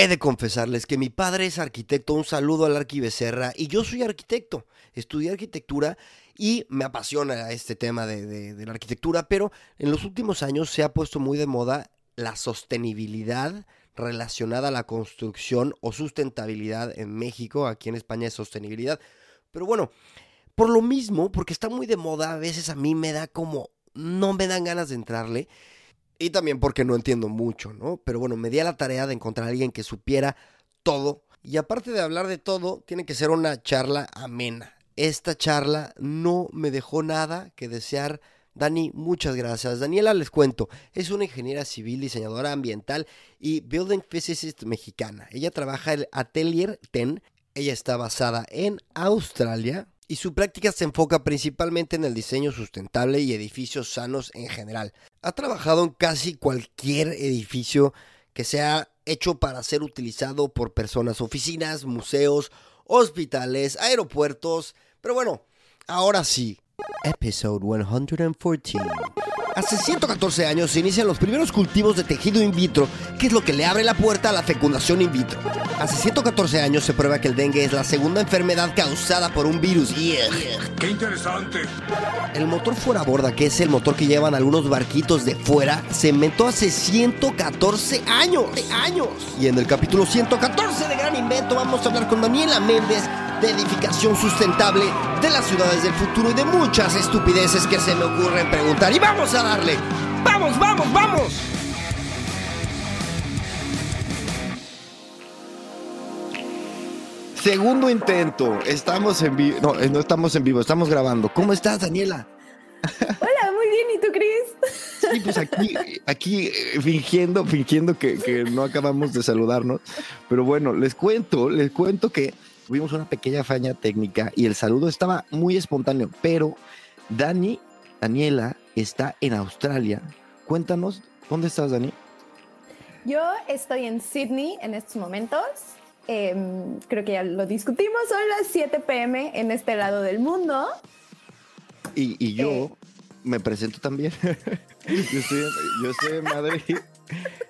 He de confesarles que mi padre es arquitecto, un saludo al Arqui Becerra, y yo soy arquitecto. Estudié arquitectura y me apasiona este tema de, de la arquitectura, pero en los últimos años se ha puesto muy de moda la sostenibilidad relacionada a la construcción o sustentabilidad en México. Aquí en España es sostenibilidad. Pero bueno, por lo mismo, porque está muy de moda, a veces a mí me da como, no me dan ganas de entrarle. Y también porque no entiendo mucho, ¿no? Pero bueno, me di a la tarea de encontrar a alguien que supiera todo. Y aparte de hablar de todo, tiene que ser una charla amena. Esta charla no me dejó nada que desear Dani, muchas gracias. Daniela, les cuento, es una ingeniera civil, diseñadora ambiental y building physicist mexicana. Ella trabaja en Atelier TEN. Ella está basada en Australia y su práctica se enfoca principalmente en el diseño sustentable y edificios sanos en general. Ha trabajado en casi cualquier edificio que sea hecho para ser utilizado por personas, oficinas, museos, hospitales, aeropuertos. Pero bueno, ahora sí, Episode 114. Hace 114 años se inician los primeros cultivos de tejido in vitro, que es lo que le abre la puerta a la fecundación in vitro. Hace 114 años se prueba que el dengue es la segunda enfermedad causada por un virus. ¡Qué interesante! El motor fuera borda, que es el motor que llevan algunos barquitos de fuera, se inventó hace 114 años. años. Y en el capítulo 114 de Gran Invento vamos a hablar con Daniela Méndez de edificación sustentable de las ciudades del futuro y de muchas estupideces que se me ocurren preguntar. Y vamos a darle. ¡Vamos, vamos, vamos! Segundo intento. Estamos en vivo. No, eh, no estamos en vivo, estamos grabando. ¿Cómo estás, Daniela? Hola, muy bien. ¿Y tú, Chris? Sí, pues aquí, aquí eh, fingiendo, fingiendo que, que no acabamos de saludarnos. Pero bueno, les cuento, les cuento que tuvimos una pequeña faña técnica y el saludo estaba muy espontáneo, pero Dani, Daniela, está en Australia. Cuéntanos, ¿dónde estás, Dani? Yo estoy en Sydney en estos momentos. Em, creo que ya lo discutimos, son las 7 pm en este lado del mundo. Y, yo eh. me presento también. yo, estoy, yo estoy en Madrid.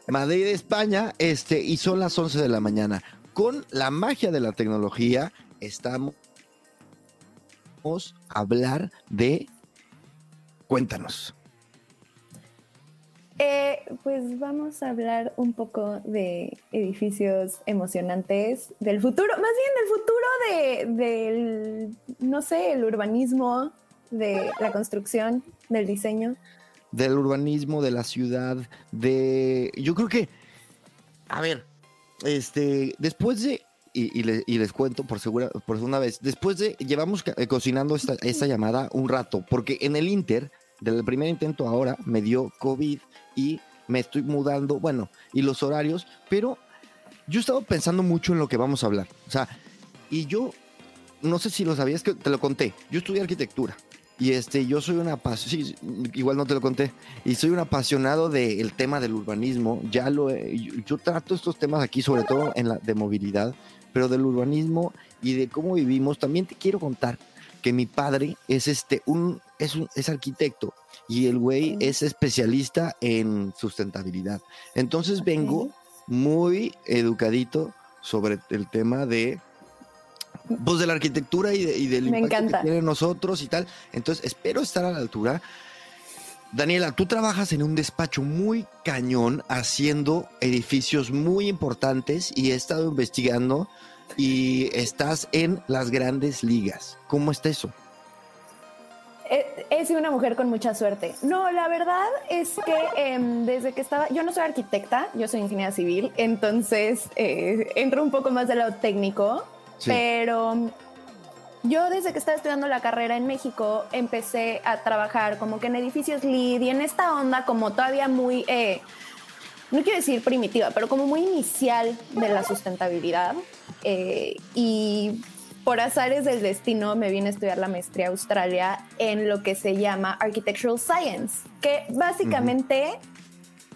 Madrid, España, este, y son las 11 de la mañana con la magia de la tecnología estamos a hablar de... Cuéntanos. Eh, pues vamos a hablar un poco de edificios emocionantes del futuro, más bien del futuro de, del, no sé, el urbanismo, de la construcción, del diseño. Del urbanismo, de la ciudad, de... Yo creo que, a ver, este, después de, y, les cuento por segura, por una vez, después de, llevamos eh, cocinando esta, esta llamada un rato, porque en el Inter, del primer intento ahora, me dio COVID y me estoy mudando, bueno, y los horarios, pero yo he estado pensando mucho en lo que vamos a hablar. O sea, y yo, no sé si lo sabías, que te lo conté, yo estudié arquitectura. Y este, yo soy una sí, igual no te lo conté, y soy un apasionado del tema del urbanismo. Ya lo yo, trato estos temas aquí, sobre todo en la de movilidad, pero del urbanismo y de cómo vivimos. También te quiero contar que mi padre es este un es un es arquitecto y el güey es especialista en sustentabilidad. Entonces vengo muy educadito sobre el tema de pues de la arquitectura y, de, del impacto que tiene nosotros y tal. Entonces, espero estar a la altura. Daniela, tú trabajas en un despacho muy cañón haciendo edificios muy importantes y he estado investigando y estás en las grandes ligas. ¿Cómo está eso? He, sido una mujer con mucha suerte. No, la verdad es que em, desde que estaba, yo no soy arquitecta, yo soy ingeniera civil, entonces eh, entro un poco más de lo técnico pero yo desde que estaba estudiando la carrera en México empecé a trabajar como que en edificios LEED y en esta onda como todavía muy, eh, no quiero decir primitiva, pero como muy inicial de la sustentabilidad. Eh, y por azares del destino me vine a estudiar la maestría a Australia en lo que se llama Architectural Science, que básicamente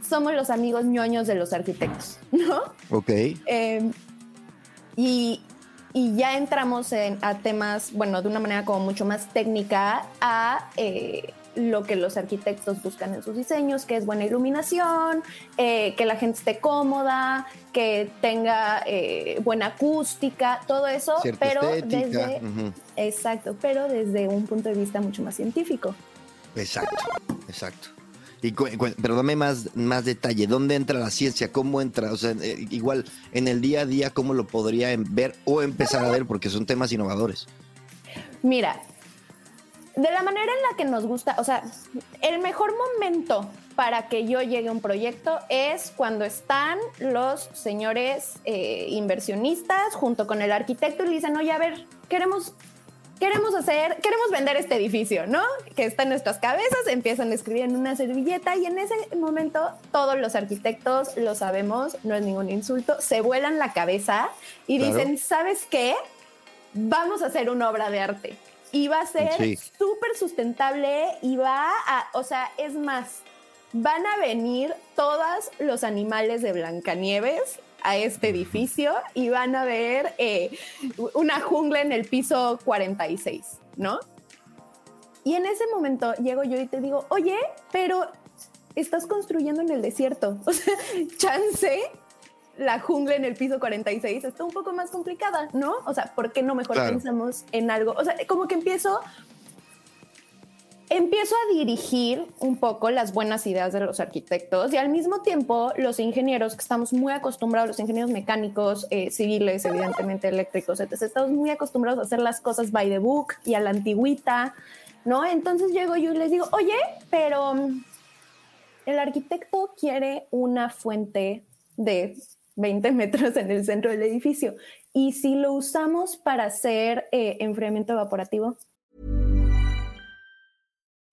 somos los amigos ñoños de los arquitectos, ¿no? Ok. Eh, y y ya entramos en, a temas, bueno, de una manera como mucho más técnica, a, eh, lo que los arquitectos buscan en sus diseños, que es buena iluminación, eh, que la gente esté cómoda, que tenga eh, buena acústica, todo eso, pero desde exacto, pero desde un punto de vista mucho más científico. Exacto, exacto. Y pero dame más, más detalle, ¿dónde entra la ciencia? ¿Cómo entra? O sea, eh, igual en el día a día, ¿cómo lo podría ver o empezar a ver? Porque son temas innovadores. Mira, de la manera en la que nos gusta, o sea, el mejor momento para que yo llegue a un proyecto es cuando están los señores eh, inversionistas junto con el arquitecto y le dicen, oye, a ver, queremos, queremos hacer, queremos vender este edificio, ¿no? Que está en nuestras cabezas, empiezan a escribir en una servilleta y en ese momento todos los arquitectos lo sabemos, no es ningún insulto, se vuelan la cabeza y dicen, ¿sabes qué? Vamos a hacer una obra de arte y va a ser súper sustentable y va a, o sea, es más, van a venir todos los animales de Blancanieves a este edificio y van a ver eh, una jungla en el piso 46, ¿no? Y en ese momento llego yo y te digo, oye, pero estás construyendo en el desierto. O sea, chance la jungla en el piso 46 está un poco más complicada, ¿no? O sea, ¿por qué no mejor pensamos en algo? O sea, como que empiezo, empiezo a dirigir un poco las buenas ideas de los arquitectos y al mismo tiempo los ingenieros, que estamos muy acostumbrados, los ingenieros mecánicos, eh, civiles, evidentemente eléctricos, etc., estamos muy acostumbrados a hacer las cosas by the book y a la antigüita, ¿no? Entonces llego yo y les digo, oye, pero mm, el arquitecto quiere una fuente de 20 metros en el centro del edificio. Y si lo usamos para hacer eh, enfriamiento evaporativo.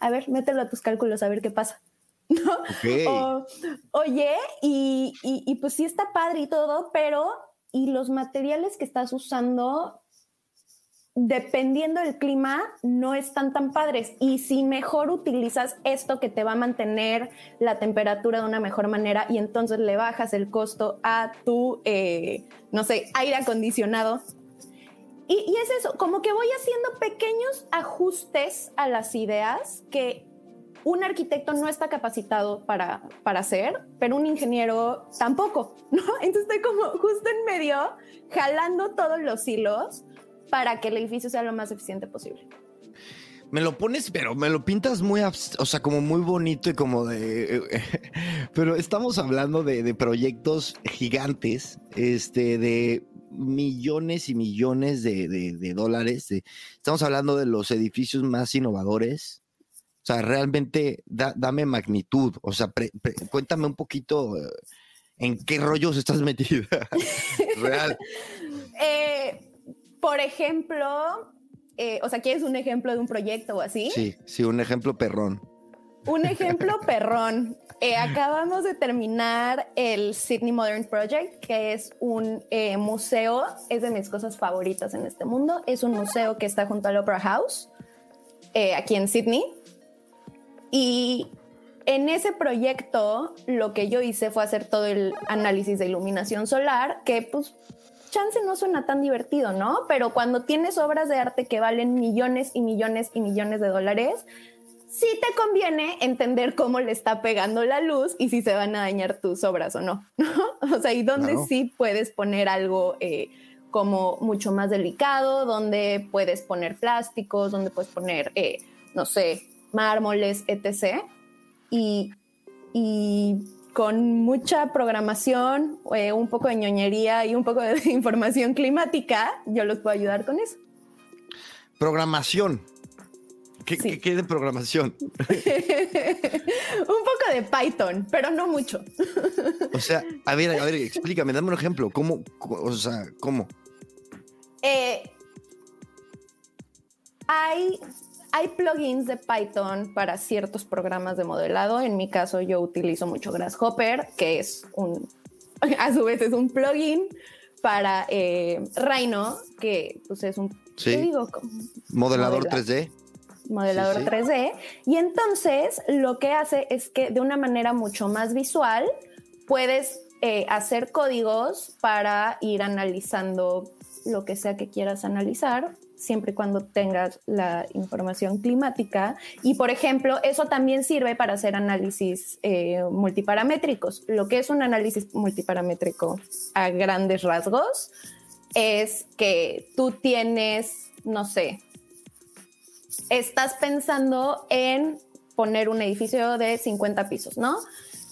A ver, mételo a tus cálculos a ver qué pasa. ¿No? Okay. O, oye, y, y, y pues sí está padre y todo, pero ¿y los materiales que estás usando dependiendo del clima, no están tan padres. Y si mejor utilizas esto que te va a mantener la temperatura de una mejor manera y entonces le bajas el costo a tu, eh, no sé, aire acondicionado. Y, es eso, como que voy haciendo pequeños ajustes a las ideas que un arquitecto no está capacitado para, para hacer, pero un ingeniero tampoco, ¿no? Entonces estoy como justo en medio, jalando todos los hilos para que el edificio sea lo más eficiente posible. Me lo pones, pero me lo pintas muy, o sea, como muy bonito y como de... pero estamos hablando de, proyectos gigantes, este, de millones y millones de, dólares. estamos hablando de los edificios más innovadores. O sea, realmente dame magnitud. O sea, cuéntame un poquito eh, en qué rollos estás metida. Real. eh, por ejemplo, eh, o sea, ¿quieres un ejemplo de un proyecto o así? Sí, sí, un ejemplo perrón. Un ejemplo perrón. Eh, acabamos de terminar el Sydney Modern Project, que es un eh, museo, es de mis cosas favoritas en este mundo. Es un museo que está junto al Opera House, aquí en Sydney. Y en ese proyecto lo que yo hice fue hacer todo el análisis de iluminación solar, que pues chance no suena tan divertido, ¿no? Pero cuando tienes obras de arte que valen millones y millones y millones de dólares, sí te conviene entender cómo le está pegando la luz y si se van a dañar tus obras o no, ¿no? O sea, y dónde sí puedes poner algo eh, como mucho más delicado, donde puedes poner plásticos, donde puedes poner, eh, no sé, mármoles, etc. Y, y con mucha programación, eh, un poco de ñoñería y un poco de información climática, yo los puedo ayudar con eso. Programación. ¿Qué, ¿qué, de programación? un poco de Python, pero no mucho. o sea, a ver, a ver, explícame, dame un ejemplo. ¿Cómo? O sea, ¿cómo? Eh, hay, hay plugins de Python para ciertos programas de modelado. En mi caso, yo utilizo mucho Grasshopper, que es un, a su vez es un plugin para eh, Rhino, que pues, es un modelador 3D. Modelador 3D. Y entonces lo que hace es que de una manera mucho más visual puedes eh, hacer códigos para ir analizando lo que sea que quieras analizar siempre y cuando tengas la información climática. Y, por ejemplo, eso también sirve para hacer análisis eh, multiparamétricos. Lo que es un análisis multiparamétrico a grandes rasgos es que tú tienes, no sé, estás pensando en poner un edificio de 50 pisos, ¿no?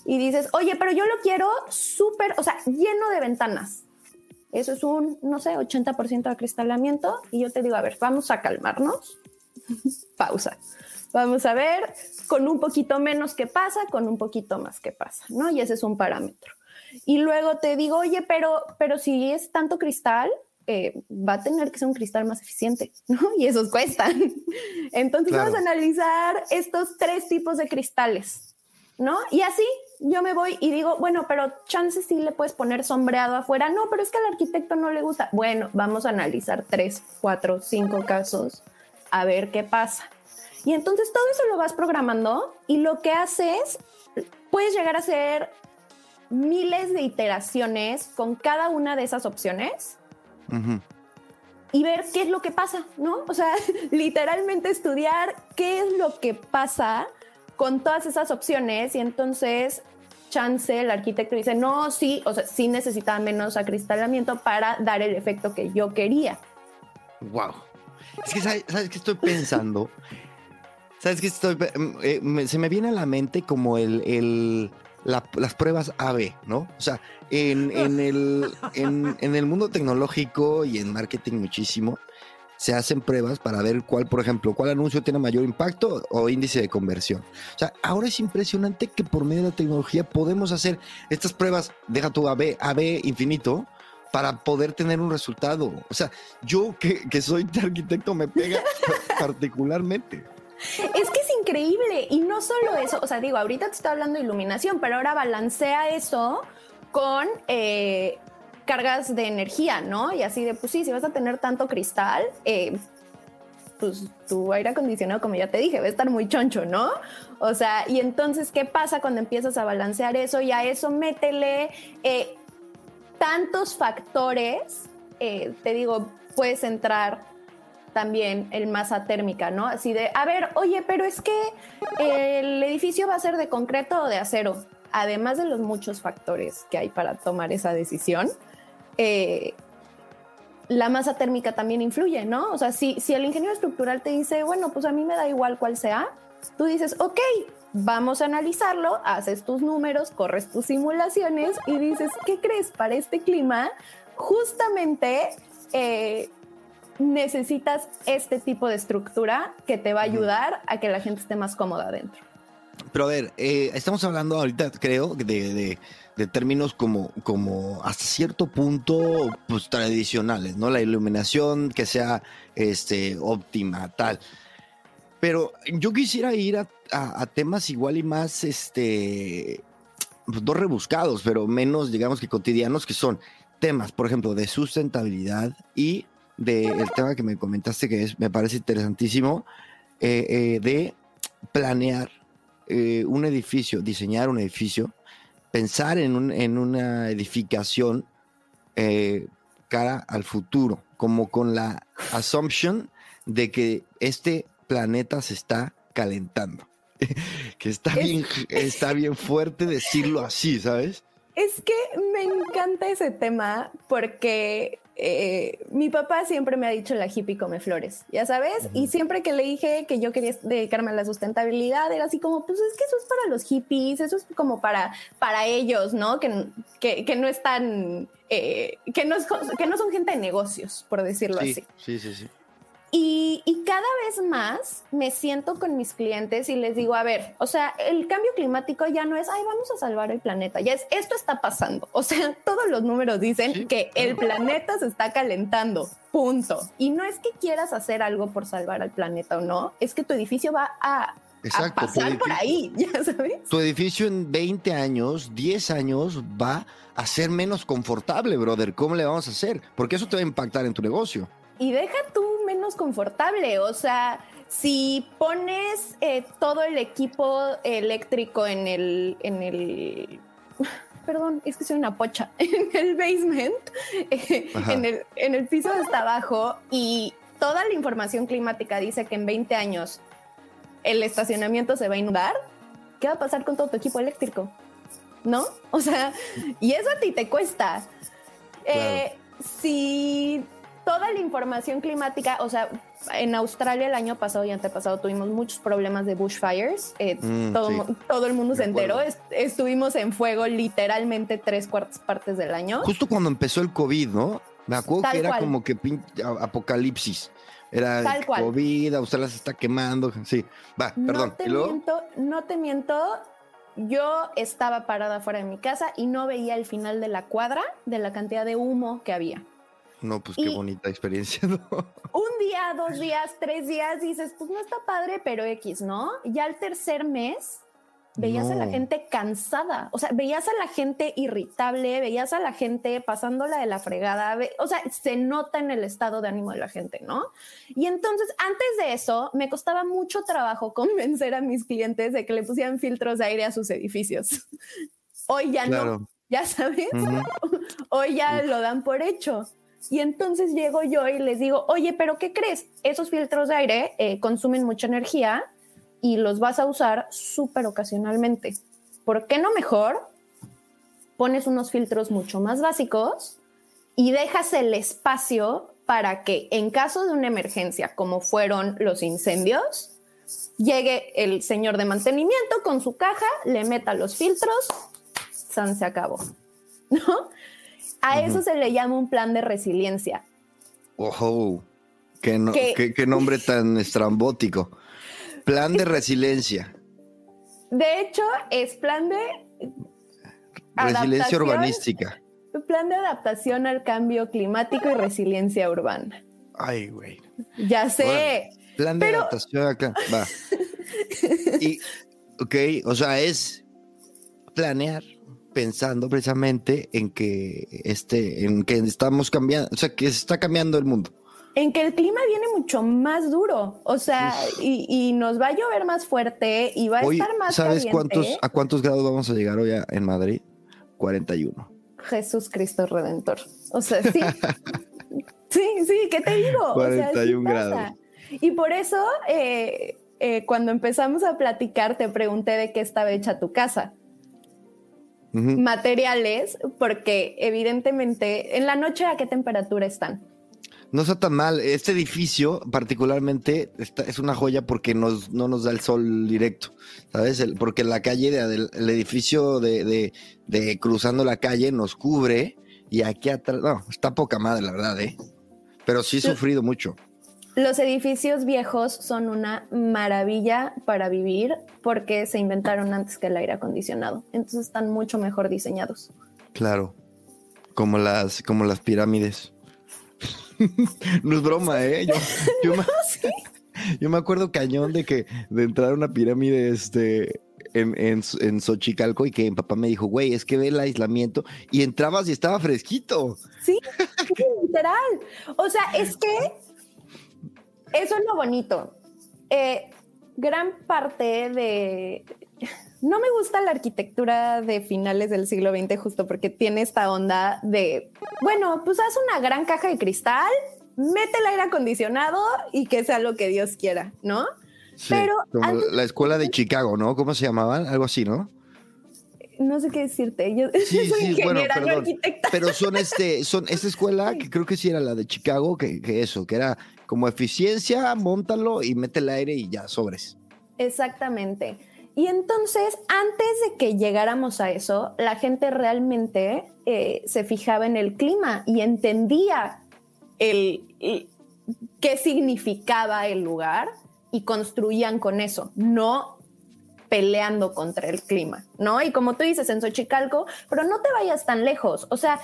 Y dices, oye, pero yo lo quiero súper, o sea, lleno de ventanas eso es un, no sé, 80% de acristalamiento. Y yo te digo, a ver, vamos a calmarnos. Pausa. Vamos a ver con un poquito menos qué pasa, con un poquito más qué pasa, ¿no? Y ese es un parámetro. Y luego te digo, oye, pero, pero si es tanto cristal, eh, va a tener que ser un cristal más eficiente, ¿no? Y esos cuestan. Entonces vamos a analizar estos tres tipos de cristales, ¿no? Y así yo me voy y digo, bueno, pero chances sí le puedes poner sombreado afuera. No, pero es que al arquitecto no le gusta. Bueno, vamos a analizar tres, cuatro, cinco casos a ver qué pasa. Y entonces todo eso lo vas programando y lo que haces, puedes llegar a hacer miles de iteraciones con cada una de esas opciones. Y ver qué es lo que pasa, ¿no? O sea, literalmente estudiar qué es lo que pasa con todas esas opciones y entonces chance el arquitecto dice, no, sí, o sea, sí necesitaba menos acristalamiento para dar el efecto que yo quería. Wow. Es que, ¿sabes, qué estoy pensando? ¿Sabes qué estoy? Eh, se me viene a la mente como el, el las pruebas AB, ¿no? O sea, en, el, en, el mundo tecnológico y en marketing muchísimo, se hacen pruebas para ver cuál, por ejemplo, cuál anuncio tiene mayor impacto o índice de conversión. O sea, ahora es impresionante que por medio de la tecnología podemos hacer estas pruebas, deja tu AB, AB infinito, para poder tener un resultado. O sea, yo que, que soy arquitecto me pega particularmente. Es que increíble y no solo eso, o sea, digo, ahorita te estoy hablando de iluminación, pero ahora balancea eso con eh, cargas de energía, ¿no? Y así de, pues sí, si vas a tener tanto cristal, eh, pues tu aire acondicionado, como ya te dije, va a estar muy choncho, ¿no? O sea, y entonces, ¿qué pasa cuando empiezas a balancear eso? Y a eso métele eh, tantos factores, eh, te digo, puedes entrar también el masa térmica, ¿no? Así de, a ver, oye, pero es que el edificio va a ser de concreto o de acero. Además de los muchos factores que hay para tomar esa decisión, eh, la masa térmica también influye, ¿no? O sea, si, si el ingeniero estructural te dice, bueno, pues a mí me da igual cuál sea, tú dices, ok, vamos a analizarlo, haces tus números, corres tus simulaciones y dices, ¿qué crees? Para este clima, justamente eh, necesitas este tipo de estructura que te va a ayudar a que la gente esté más cómoda adentro. Pero a ver, eh, estamos hablando ahorita, creo, de de términos como, como hasta cierto punto pues, tradicionales, ¿no? La iluminación que sea este, óptima, tal. Pero yo quisiera ir a, temas igual y más, este, pues, no rebuscados, pero menos, digamos que cotidianos, que son temas, por ejemplo, de sustentabilidad y del tema que me comentaste que es, me parece interesantísimo, eh, eh, de planear eh, un edificio, diseñar un edificio pensar en, un, en una edificación cara al futuro, como con la assumption de que este planeta se está calentando. que está bien, está bien fuerte decirlo así, ¿sabes? Es que me encanta ese tema porque eh, mi papá siempre me ha dicho la hippie come flores, ya sabes, y siempre que le dije que yo quería dedicarme a la sustentabilidad, era así como, pues es que eso es para los hippies, eso es como para, para ellos, ¿no? Que, que, no están, eh, que, no que no son gente de negocios, por decirlo así. Sí, sí, sí. Y, cada vez más me siento con mis clientes y les digo, a ver, o sea, el cambio climático ya no es, ay, vamos a salvar el planeta, ya es, esto está pasando. O sea, todos los números dicen que el planeta se está calentando, punto. Y no es que quieras hacer algo por salvar al planeta o no, es que tu edificio va a, pasar por ahí, ya sabes. Tu edificio en 20 años, 10 años va a ser menos confortable, brother. ¿Cómo le vamos a hacer? Porque eso te va a impactar en tu negocio. Y deja tú menos confortable. O sea, si pones eh, todo el equipo eléctrico en el, en el, perdón, es que soy una pocha, en el basement, eh, en, el, en el piso hasta abajo y toda la información climática dice que en 20 años el estacionamiento se va a inundar, ¿qué va a pasar con todo tu equipo eléctrico? ¿No? O sea, y eso a ti te cuesta. Eh, si toda la información climática, o sea, en Australia el año pasado y antepasado tuvimos muchos problemas de bushfires. Eh, mm, todo, el mundo se enteró. estuvimos en fuego literalmente tres cuartas partes del año. Justo cuando empezó el COVID, ¿no? Me acuerdo que era como que apocalipsis. Era COVID, Australia se está quemando. Sí, va, perdón. No te, miento, no te miento. Yo estaba parada fuera de mi casa y no veía el final de la cuadra de la cantidad de humo que había. No, pues qué bonita experiencia, Un día, dos días, tres días, dices, pues no está padre, pero X, ¿no? Ya el tercer mes veías a la gente cansada, o sea, veías a la gente irritable, veías a la gente pasándola de la fregada, o sea, se nota en el estado de ánimo de la gente, ¿no? Y entonces, antes de eso, me costaba mucho trabajo convencer a mis clientes de que le pusieran filtros de aire a sus edificios. Hoy ya no, ya sabes, hoy ya lo dan por hecho. Y entonces llego yo y les digo, oye, pero ¿qué crees? Esos filtros de aire eh, consumen mucha energía y los vas a usar súper ocasionalmente. ¿Por qué no mejor pones unos filtros mucho más básicos y dejas el espacio para que en caso de una emergencia, como fueron los incendios, llegue el señor de mantenimiento con su caja, le meta los filtros, san se acabó. ¿No? A eso se le llama un plan de resiliencia. ¡Ojo! Qué, qué, nombre tan estrambótico. Plan de resiliencia. De hecho, es plan de... Resiliencia urbanística. Plan de adaptación al cambio climático y resiliencia urbana. Ay, güey. Ya sé. plan de adaptación acá. Va. y, ok, o sea, es planear pensando precisamente en que este, en que estamos cambiando, o sea, que se está cambiando el mundo. En que el clima viene mucho más duro, o sea, y, nos va a llover más fuerte y va a estar más ¿Sabes cuántos a cuántos grados vamos a llegar hoy en Madrid? 41. Jesús Cristo Redentor. O sea, sí. sí, sí, ¿qué te digo? 41 grados. Y por eso, eh, eh, cuando empezamos a platicar, te pregunté de qué estaba hecha tu casa materiales, porque evidentemente en la noche a qué temperatura están. No está tan mal. Este edificio particularmente es una joya porque nos, no nos da el sol directo, ¿sabes? porque la calle, del el edificio de, de, cruzando la calle nos cubre y aquí atrás, no, está poca madre, la verdad, ¿eh? Pero sí he sufrido mucho. Los edificios viejos son una maravilla para vivir porque se inventaron antes que el aire acondicionado. Entonces están mucho mejor diseñados. Claro. Como las, como las pirámides. no es broma, ¿eh? Yo, me, acuerdo cañón de que de entrar a una pirámide este, en, en, en, Xochicalco y que mi papá me dijo, güey, es que ve el aislamiento y entrabas y estaba fresquito. Sí, literal. O sea, es que eso es lo bonito. Eh, gran parte de... No me gusta la arquitectura de finales del siglo XX justo porque tiene esta onda de, bueno, pues haz una gran caja de cristal, mete el aire acondicionado y que sea lo que Dios quiera, ¿no? Pero la escuela de Chicago, ¿no? ¿Cómo se llamaban? Algo así, ¿no? no sé qué decirte. Yo, sí, soy sí, bueno, perdón, Pero son este, son esta escuela que creo que sí era la de Chicago, que, que eso, que era como eficiencia, montalo y mete el aire y ya sobres. Exactamente. Y entonces, antes de que llegáramos a eso, la gente realmente eh, se fijaba en el clima y entendía el, qué significaba el lugar y construían con eso, no peleando contra el clima, ¿no? Y como tú dices en Xochicalco, pero no te vayas tan lejos, o sea,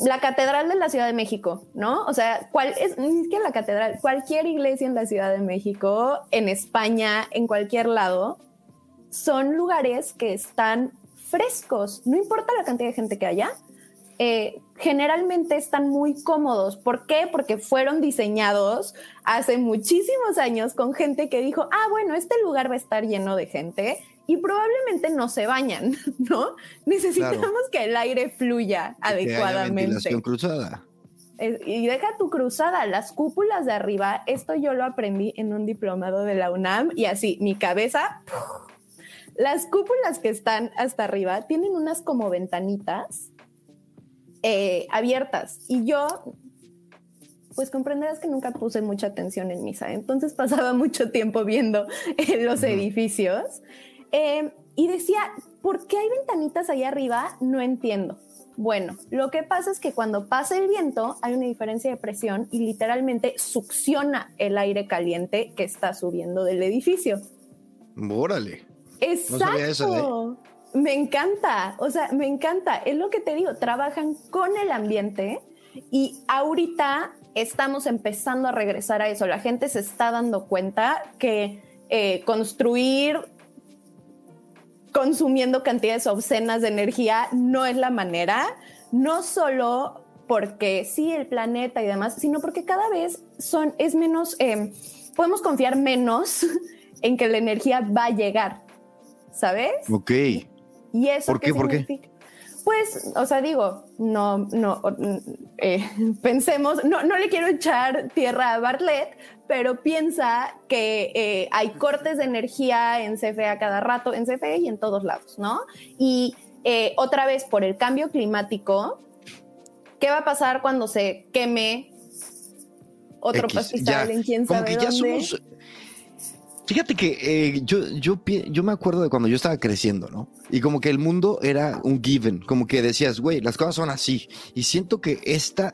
la catedral de la Ciudad de México, ¿no? O sea, ¿cuál es que la catedral? Cualquier iglesia en la Ciudad de México, en España, en cualquier lado, son lugares que están frescos, no importa la cantidad de gente que haya, eh, generalmente están muy cómodos. ¿Por qué? Porque fueron diseñados hace muchísimos años con gente que dijo, ah, bueno, este lugar va a estar lleno de gente y probablemente no se bañan, ¿no? Necesitamos que el aire fluya adecuadamente. Que cruzada. Y deja tu cruzada, las cúpulas de arriba, esto yo lo aprendí en un diplomado de la UNAM y así, mi cabeza, las cúpulas que están hasta arriba tienen unas como ventanitas eh, abiertas. Y yo, pues comprenderás que nunca puse mucha atención en misa, entonces pasaba mucho tiempo viendo eh, los edificios. Eh, y decía, ¿por qué hay ventanitas ahí arriba? No entiendo. Bueno, lo que pasa es que cuando pasa el viento hay una diferencia de presión y literalmente succiona el aire caliente que está subiendo del edificio. Órale. Exacto. Me encanta, o sea, me encanta. Es lo que te digo, trabajan con el ambiente y ahorita estamos empezando a regresar a eso. La gente se está dando cuenta que eh, construir consumiendo cantidades obscenas de energía no es la manera, no solo porque sí el planeta y demás, sino porque cada vez son, es menos, eh, podemos confiar menos en que la energía va a llegar, ¿sabes? Ok. ¿Y eso ¿Por qué? ¿Por qué? Pues, o sea, digo, no, no, eh, pensemos, no, no le quiero echar tierra a Bartlett, pero piensa que eh, hay cortes de energía en CFE a cada rato, en CFE y en todos lados, ¿no? Y eh, otra vez, por el cambio climático, ¿qué va a pasar cuando se queme otro pastizal en quién sabe Como que ya somos Fíjate que eh, yo, yo, yo me acuerdo de cuando yo estaba creciendo, ¿no? Y como que el mundo era un given, como que decías, güey, las cosas son así. Y siento que esta,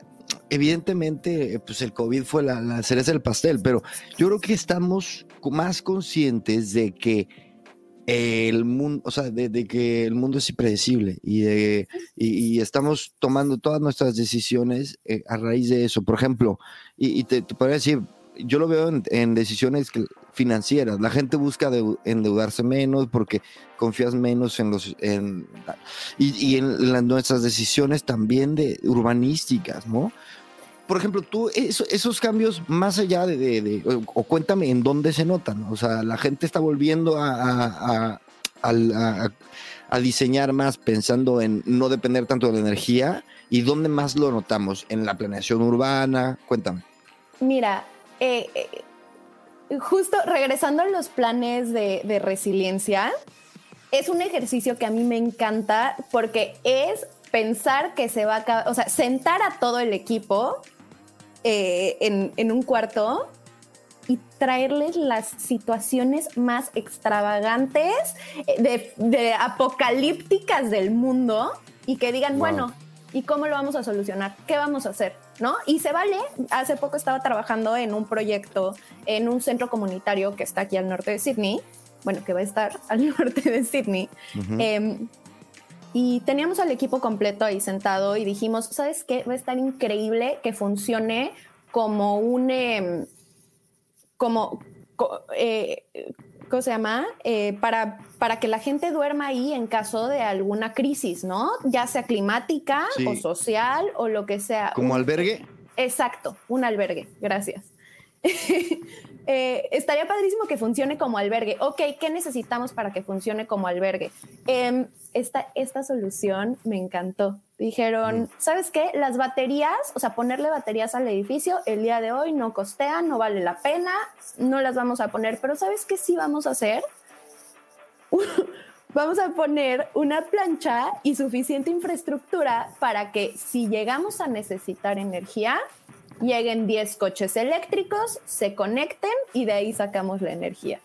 evidentemente, pues el COVID fue la, cereza del pastel, pero yo creo que estamos más conscientes de que el mundo, o sea, de, que el mundo es impredecible y, de, y, estamos tomando todas nuestras decisiones eh, a raíz de eso. Por ejemplo, y, te, te podría decir, yo lo veo en, decisiones financieras. La gente busca endeudarse menos porque confías menos en los en, y, en nuestras decisiones también de urbanísticas, ¿no? Por ejemplo, tú esos cambios más allá de, o, cuéntame en dónde se notan. O sea, la gente está volviendo a, a diseñar más pensando en no depender tanto de la energía y dónde más lo notamos en la planeación urbana. Cuéntame. Mira, eh, eh, justo regresando a los planes de, resiliencia, es un ejercicio que a mí me encanta porque es pensar que se va a o sea, sentar a todo el equipo eh, en, un cuarto y traerles las situaciones más extravagantes, de, apocalípticas del mundo y que digan, bueno, ¿y cómo lo vamos a solucionar? ¿Qué vamos a hacer? ¿no? Y se vale. Hace poco estaba trabajando en un proyecto en un centro comunitario que está aquí al norte de Sydney, bueno, que va a estar al norte de Sydney. Em, y teníamos al equipo completo ahí sentado y dijimos, ¿sabes qué? Va a estar increíble que funcione como un... Em, como... Eh, ¿cómo se llama? Eh, para, para que la gente duerma ahí en caso de alguna crisis, ¿no? Ya sea climática o social o lo que sea. ¿Como albergue? Exacto, un albergue, gracias. Eh, estaría padrísimo que funcione como albergue. Ok, ¿qué necesitamos para que funcione como albergue? Em, esta, esta solución me encantó. Dijeron, mm. ¿sabes qué? Las baterías, o sea, ponerle baterías al edificio el día de hoy no costea, no vale la pena, no las vamos a poner, pero ¿sabes qué sí vamos a hacer? vamos a poner una plancha y suficiente infraestructura para que si llegamos a necesitar energía, lleguen 10 coches eléctricos, se conecten y de ahí sacamos la energía.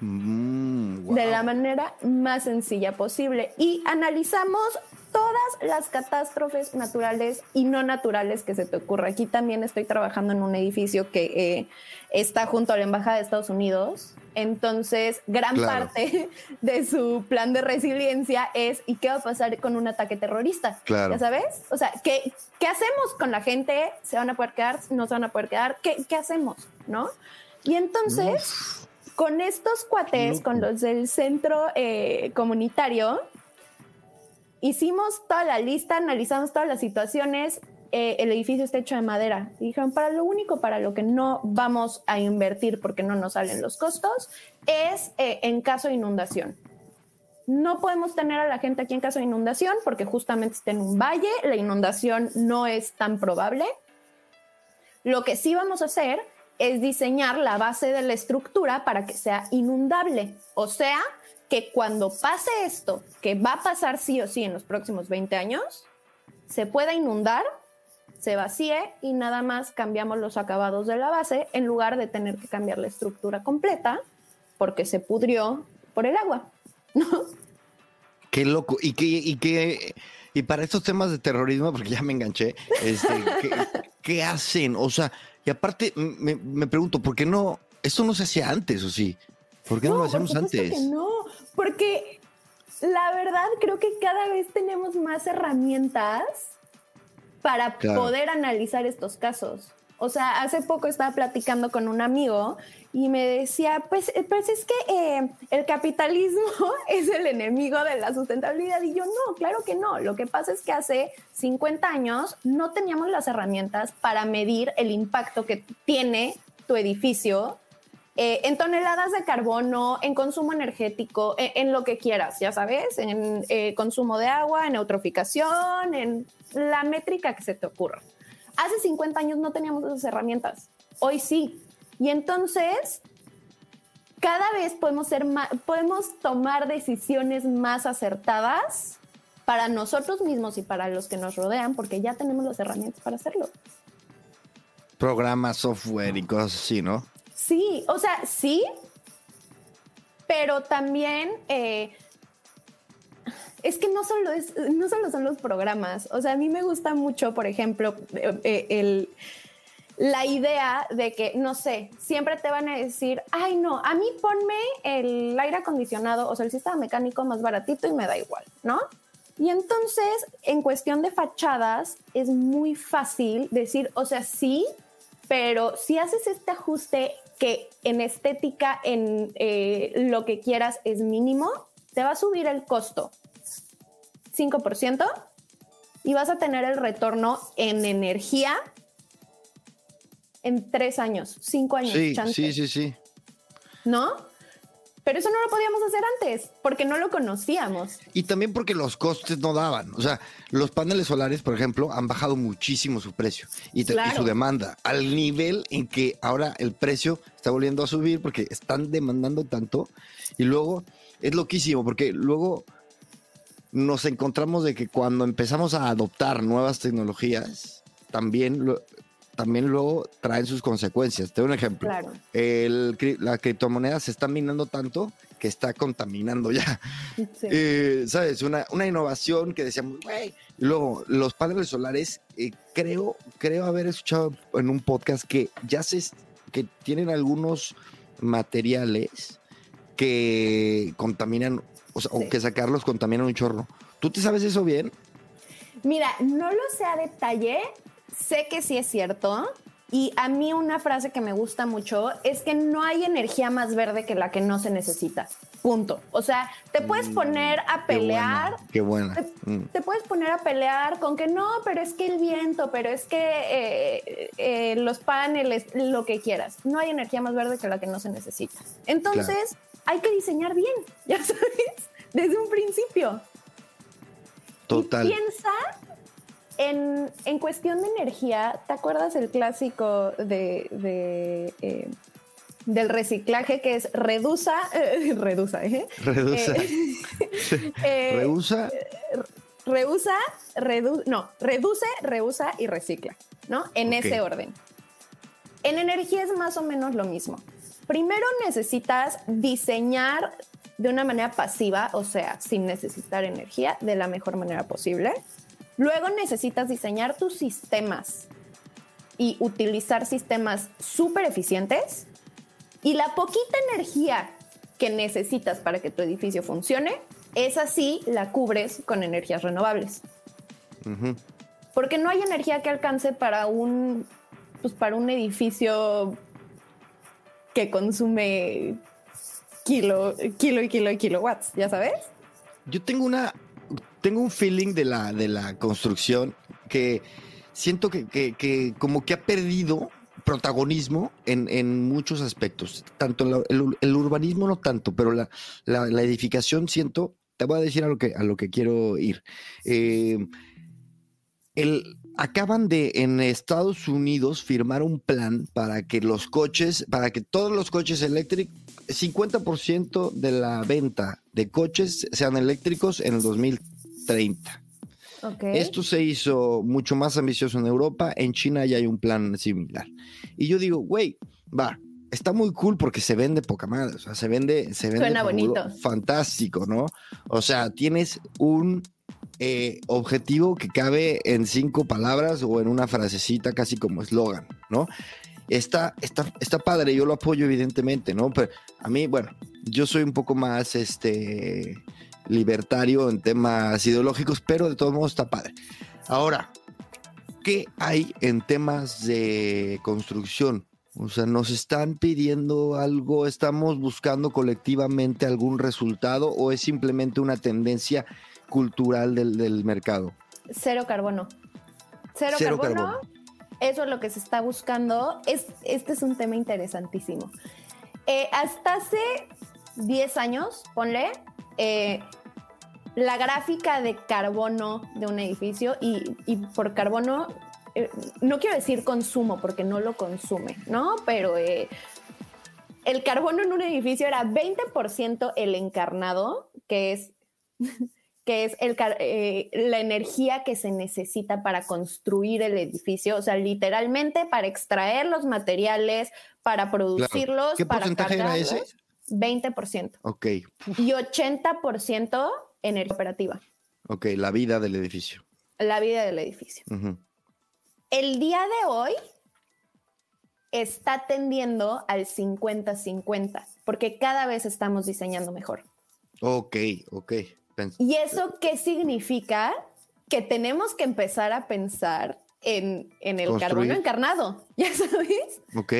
Mm, de la manera más sencilla posible. Y analizamos todas las catástrofes naturales y no naturales que se te ocurra. Aquí también estoy trabajando en un edificio que eh, está junto a la Embajada de Estados Unidos. Entonces, gran parte de su plan de resiliencia es ¿y qué va a pasar con un ataque terrorista? Claro. ¿Ya sabes? O sea, ¿qué, ¿qué hacemos con la gente? ¿Se van a poder quedar? ¿No se van a poder quedar? ¿Qué, qué hacemos? ¿No? Y entonces, con estos cuates, con los del centro eh, comunitario, hicimos toda la lista, analizamos todas las situaciones. Eh, el edificio está hecho de madera. Y dijeron, para lo único para lo que no vamos a invertir porque no nos salen los costos es eh, en caso de inundación. No podemos tener a la gente aquí en caso de inundación porque justamente está en un valle, la inundación no es tan probable. Lo que sí vamos a hacer es diseñar la base de la estructura para que sea inundable. O sea, que cuando pase esto, que va a pasar sí o sí en los próximos 20 años, se pueda inundar, se vacíe y nada más cambiamos los acabados de la base en lugar de tener que cambiar la estructura completa porque se pudrió por el agua. ¿no? Qué loco. Y qué, y qué, y para estos temas de terrorismo, porque ya me enganché, este, ¿qué, hacen? O sea, y aparte me, me, pregunto, ¿por qué no? Esto no se hacía antes, ¿o sí? ¿Por qué no, lo hacemos antes? Que no, porque la verdad creo que cada vez tenemos más herramientas para poder analizar estos casos. O sea, hace poco estaba platicando con un amigo y me decía, pues, eh, pues es que eh, el capitalismo es el enemigo de la sustentabilidad. Y yo, no, claro que no. Lo que pasa es que hace 50 años no teníamos las herramientas para medir el impacto que tiene tu edificio eh, en toneladas de carbono, en consumo energético, en, lo que quieras, ya sabes, en eh, consumo de agua, en eutroficación, en la métrica que se te ocurra. Hace 50 años no teníamos esas herramientas, hoy sí. Y entonces, cada vez podemos, ser podemos tomar decisiones más acertadas para nosotros mismos y para los que nos rodean, porque ya tenemos las herramientas para hacerlo. Programas, software y cosas así, ¿no? Sí, o sea, sí, pero también eh, es que no solo, es, no solo son los programas. O sea, a mí me gusta mucho, por ejemplo, eh, eh, el, la idea de que, no sé, siempre te van a decir, ay, no, a mí ponme el aire acondicionado, o sea, el sistema mecánico más baratito y me da igual, ¿no? Y entonces, en cuestión de fachadas, es muy fácil decir, o sea, sí, pero si haces este ajuste que en estética, en eh, lo que quieras es mínimo, te va a subir el costo 5% y vas a tener el retorno en energía en tres años, cinco años. Sí, sí, sí, sí. ¿No? Pero eso no lo podíamos hacer antes, porque no lo conocíamos. Y también porque los costes no daban. O sea, los paneles solares, por ejemplo, han bajado muchísimo su precio y, su demanda, al nivel en que ahora el precio está volviendo a subir porque están demandando tanto. Y luego es loquísimo, porque luego nos encontramos de que cuando empezamos a adoptar nuevas tecnologías, también lo, también luego traen sus consecuencias. Te doy un ejemplo. Claro. El, la criptomoneda se está minando tanto que está contaminando ya. Eh, ¿Sabes? Una, una, innovación que decíamos, güey. Luego, los paneles solares, eh, creo, creo haber escuchado en un podcast que ya se, que tienen algunos materiales que contaminan, o, sea, o que sacarlos contaminan un chorro. ¿Tú te sabes eso bien? Mira, no lo sé a detalle, sé que sí es cierto. Y a mí una frase que me gusta mucho es que no hay energía más verde que la que no se necesita. Punto. O sea, te puedes mm, poner a pelear. Qué buena. Mm. Te, puedes poner a pelear con que no, pero es que el viento, pero es que eh, eh, los paneles, lo que quieras. No hay energía más verde que la que no se necesita. Entonces, hay que diseñar bien, ya sabes, desde un principio. Total. Y piensa en, en, cuestión de energía, ¿te acuerdas el clásico de, de eh, del reciclaje que es reduza, eh, reduza, ¿eh? Reduza. Eh, reusa. Reusa, redu no, reduce, reusa y recicla, ¿no? En ese orden. En energía es más o menos lo mismo. Primero necesitas diseñar de una manera pasiva, o sea, sin necesitar energía, de la mejor manera posible. Luego necesitas diseñar tus sistemas y utilizar sistemas súper eficientes. Y la poquita energía que necesitas para que tu edificio funcione, esa sí la cubres con energías renovables. Porque no hay energía que alcance para un, pues para un edificio que consume kilo, kilo y kilo y kilowatts, ¿ya sabes? Yo tengo una, tengo un feeling de la, de la construcción que siento que, como que ha perdido protagonismo en, muchos aspectos. Tanto el, urbanismo no tanto, pero la, edificación siento, te voy a decir a lo que, a lo que quiero ir. Eh, el, acaban de en Estados Unidos firmar un plan para que los coches, para que todos los coches eléctricos, 50% de la venta de coches sean eléctricos en el 2030. Esto se hizo mucho más ambicioso en Europa, en China ya hay un plan similar. Y yo digo, güey, va, está muy cool porque se vende poca madre, o sea, se vende, se vende Suena bonito. fantástico, ¿no? O sea, tienes un eh, objetivo que cabe en cinco palabras o en una frasecita casi como eslogan, ¿no? Está, está, está padre, yo lo apoyo evidentemente, ¿no? Pero a mí, bueno, yo soy un poco más este, libertario en temas ideológicos, pero de todos modos está padre. Ahora, ¿qué hay en temas de construcción? O sea, nos están pidiendo algo, estamos buscando colectivamente algún resultado o es simplemente una tendencia cultural del, mercado? Cero carbono. Cero, carbono, Eso es lo que se está buscando. Es, este es un tema interesantísimo. Eh, hasta hace 10 años, ponle, eh, la gráfica de carbono de un edificio y, por carbono, eh, no quiero decir consumo porque no lo consume, ¿no? Pero el carbono en un edificio era 20% el encarnado, que es que es el, eh, la energía que se necesita para construir el edificio, o sea, literalmente para extraer los materiales, para producirlos. ¿Qué para porcentaje era ese? 20%. Ok. Y 80% energía operativa. Ok, la vida del edificio. La vida del edificio. El día de hoy está tendiendo al 50-50, porque cada vez estamos diseñando mejor. Ok, ok. ¿Y eso qué significa? Que tenemos que empezar a pensar en, el carbono encarnado, ¿ya sabes? Ok.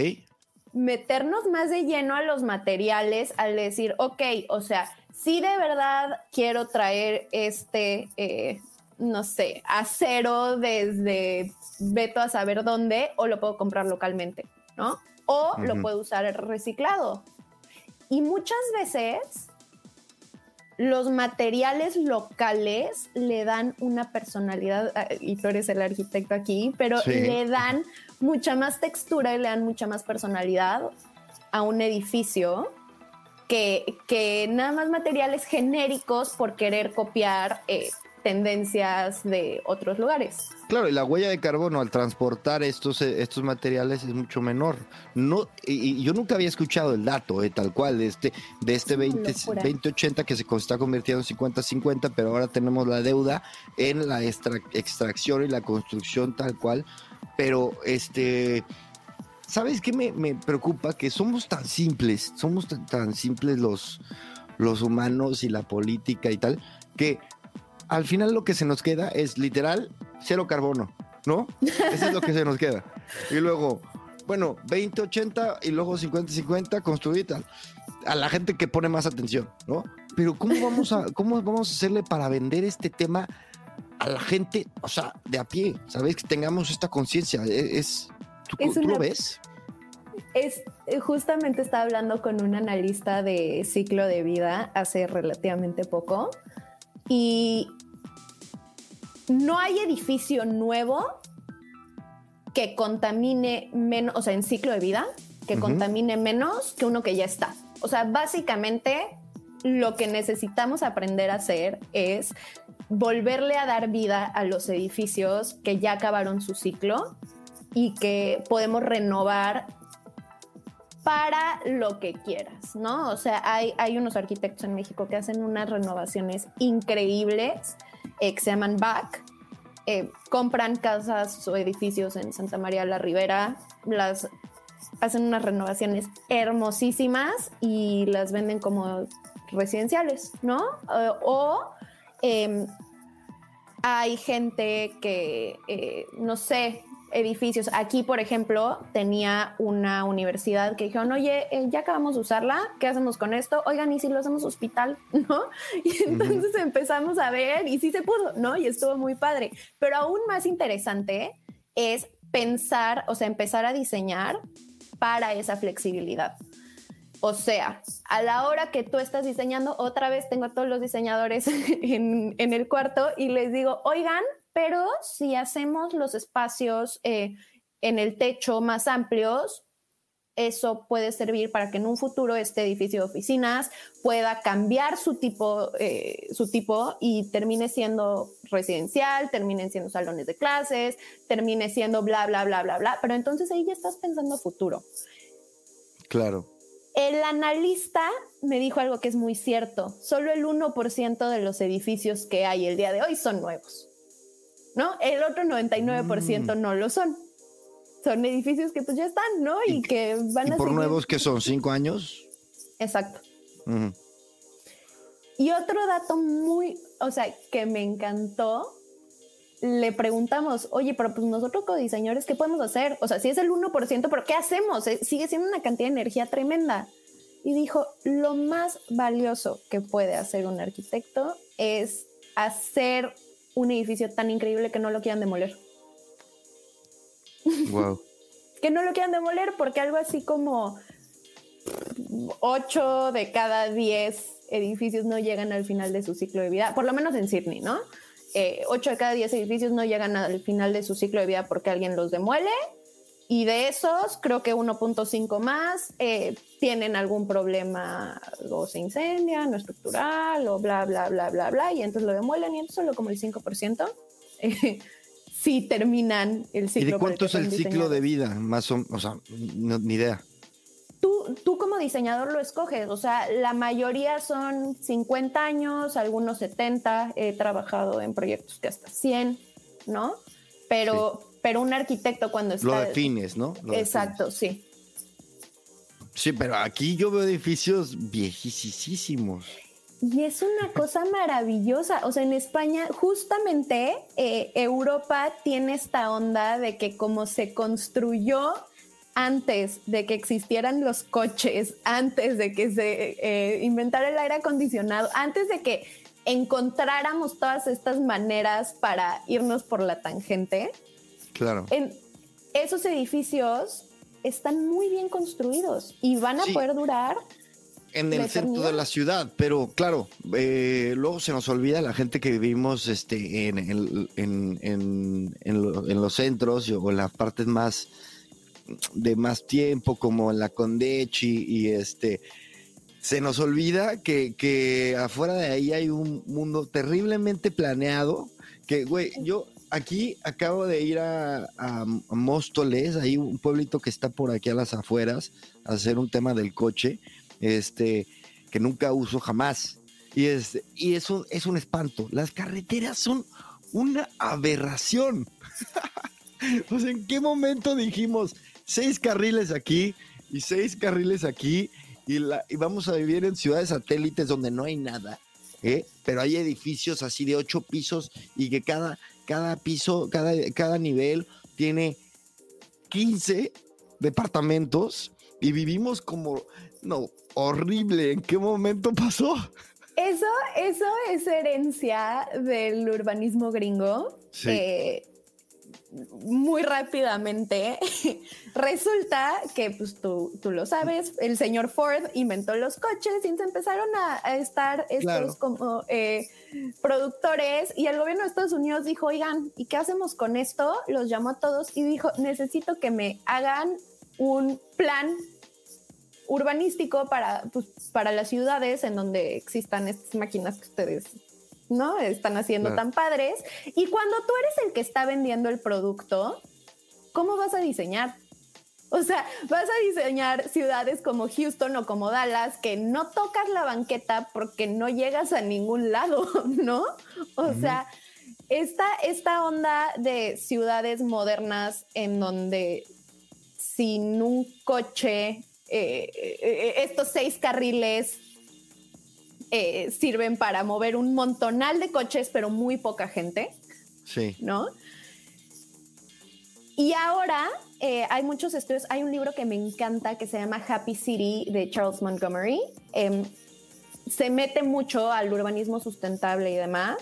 Meternos más de lleno a los materiales al decir, ok, o sea, si de verdad quiero traer este, eh, no sé, acero desde Veto a saber dónde, o lo puedo comprar localmente, ¿no? O lo puedo usar reciclado. Y muchas veces los materiales locales le dan una personalidad, ah, y tú eres el arquitecto aquí, pero le dan mucha más textura y le dan mucha más personalidad a un edificio que, que nada más materiales genéricos por querer copiar eh, tendencias de otros lugares. Claro, y la huella de carbono al transportar estos, eh, estos materiales es mucho menor. No, y, yo nunca había escuchado el dato, eh, tal cual, de este, de este 20, 2080 que se está convirtiendo en 50-50, pero ahora tenemos la deuda en la extracción y la construcción tal cual. Pero este. ¿Sabes qué me, me preocupa? Que somos tan simples, somos tan, tan simples los, los humanos y la política y tal, que al final lo que se nos queda es literal cero carbono, ¿no? Eso es lo que se nos queda. Y luego, bueno, 20-80 y luego 50-50 construida a la gente que pone más atención, ¿no? Pero ¿cómo vamos a, cómo vamos a hacerle para vender este tema a la gente, o sea, de a pie, ¿sabes? Que tengamos esta conciencia. E, es, ¿tú, lo ves? Es, justamente estaba hablando con un analista de ciclo de vida hace relativamente poco y no hay edificio nuevo que contamine menos, o sea, en ciclo de vida, que contamine menos que uno que ya está. O sea, básicamente lo que necesitamos aprender a hacer es volverle a dar vida a los edificios que ya acabaron su ciclo y que podemos renovar para lo que quieras, ¿no? O sea, hay, hay unos arquitectos en México que hacen unas renovaciones increíbles eh, que se llaman BAC. Eh, compran casas o edificios en Santa María la Ribera, las hacen unas renovaciones hermosísimas y las venden como residenciales, ¿no? Eh, o em, hay gente que, no sé, edificios. Aquí, por ejemplo, tenía una universidad que dijeron, oye, eh, ya acabamos de usarla, ¿qué hacemos con esto? Oigan, ¿y si lo hacemos hospital? ¿No? Y entonces empezamos a ver y sí se pudo, ¿no? Y estuvo muy padre. Pero aún más interesante es pensar, o sea, empezar a diseñar para esa flexibilidad. O sea, a la hora que tú estás diseñando, otra vez tengo a todos los diseñadores en, en el cuarto y les digo, oigan, pero si hacemos los espacios eh, en el techo más amplios, eso puede servir para que en un futuro este edificio de oficinas pueda cambiar su tipo, eh, su tipo y termine siendo residencial, termine siendo salones de clases, termine siendo bla, bla, bla, bla, bla. Pero entonces ahí ya estás pensando futuro. Claro. El analista me dijo algo que es muy cierto. Solo el 1% de los edificios que hay el día de hoy son nuevos. ¿No? El otro 99% mm. no lo son. Son edificios que pues ya están, ¿no? Y, que van a por nuevos que son cinco años. Exacto. Y otro dato muy, o sea, que me encantó, le preguntamos, oye, pero pues nosotros como diseñadores, ¿qué podemos hacer? O sea, si es el 1%, pero ¿qué hacemos? Eh, sigue siendo una cantidad de energía tremenda. Y dijo, lo más valioso que puede hacer un arquitecto es hacer un edificio tan increíble que no lo quieran demoler. Wow. que no lo quieran demoler porque algo así como 8 de cada 10 edificios no llegan al final de su ciclo de vida, por lo menos en Sydney, ¿no? Eh, 8 de cada 10 edificios no llegan al final de su ciclo de vida porque alguien los demuele y de esos, creo que 1.5 más eh, tienen algún problema, o se incendian, o estructural, o bla, bla, bla, bla, bla, y entonces lo demuelen y entonces solo como el 5% eh, sí terminan el ciclo. ¿Y de cuánto es el ciclo de vida? Más o, o sea, ni idea. Tú, tú como diseñador lo escoges, o sea, la mayoría son 50 años, algunos 70, he trabajado en proyectos que hasta 100, ¿no? Pero pero un arquitecto cuando está... Lo defines, ¿no? Exacto, sí. Sí, pero aquí yo veo edificios viejísimos. Y es una cosa maravillosa. O sea, en España, justamente eh, Europa tiene esta onda de que como se construyó antes de que existieran los coches, antes de que se eh, inventara el aire acondicionado, antes de que encontráramos todas estas maneras para irnos por la tangente, Claro. En esos edificios están muy bien construidos y van a poder durar. En el centro de la ciudad, pero claro, eh, luego se nos olvida la gente que vivimos este, en, en, en, en, los centros o en las partes más de más tiempo, como en la Condechi y este se nos olvida que, que, afuera de ahí hay un mundo terriblemente planeado. Que, güey, yo aquí acabo de ir a, Móstoles, ahí un pueblito que está por aquí a las afueras, a hacer un tema del coche, este, que nunca uso jamás. Y, es, y eso es un espanto. Las carreteras son una aberración. pues en qué momento dijimos seis carriles aquí y seis carriles aquí y, y vamos a vivir en ciudades satélites donde no hay nada. ¿eh? Pero hay edificios así de ocho pisos y que cada, cada piso, cada, cada nivel tiene 15 departamentos y vivimos como, no, horrible. ¿En qué momento pasó? Eso, eso es herencia del urbanismo gringo. Sí. Eh, muy rápidamente, resulta que, pues tú, tú, lo sabes, el señor Ford inventó los coches y se empezaron a, estar estos como eh, productores y el gobierno de Estados Unidos dijo, oigan, ¿y qué hacemos con esto? Los llamó a todos y dijo, necesito que me hagan un plan urbanístico para, pues, para las ciudades en donde existan estas máquinas que ustedes ¿no? Están haciendo tan padres. Y cuando tú eres el que está vendiendo el producto, ¿cómo vas a diseñar? O sea, vas a diseñar ciudades como Houston o como Dallas que no tocas la banqueta porque no llegas a ningún lado, ¿no? O sea, esta, esta onda de ciudades modernas en donde sin un coche, eh, eh, estos seis carriles eh, sirven para mover un montonal de coches, pero muy poca gente. Sí. ¿No? Y ahora hay muchos estudios. Hay un libro que me encanta que se llama Happy City de Charles Montgomery. Em, se mete mucho al urbanismo sustentable y demás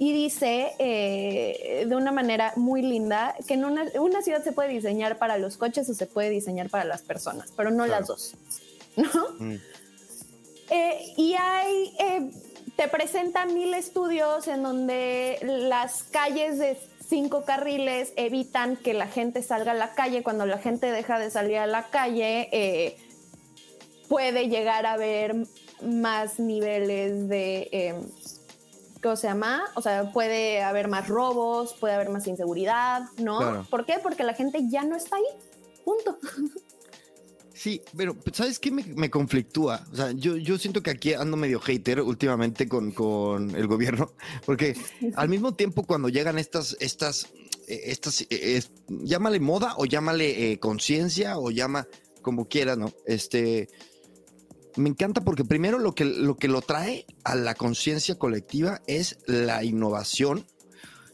y dice eh, de una manera muy linda que en una, ciudad se puede diseñar para los coches o se puede diseñar para las personas, pero no las dos, ¿no? Mm. Eh, y hay, eh, te presenta mil estudios en donde las calles de cinco carriles evitan que la gente salga a la calle. Cuando la gente deja de salir a la calle, puede llegar a haber más niveles de ¿cómo se llama? O sea, puede haber más robos, puede haber más inseguridad, ¿no? ¿Por qué? Porque la gente ya no está ahí. Punto. Sí, pero ¿sabes qué me, conflictúa? O sea, yo, yo siento que aquí ando medio hater últimamente con, con el gobierno, porque al mismo tiempo cuando llegan estas, estas, eh, estas, eh, llámale moda o llámale eh, conciencia o llama como quiera, ¿no? Este, me encanta porque primero lo que lo, que lo trae a la conciencia colectiva es la innovación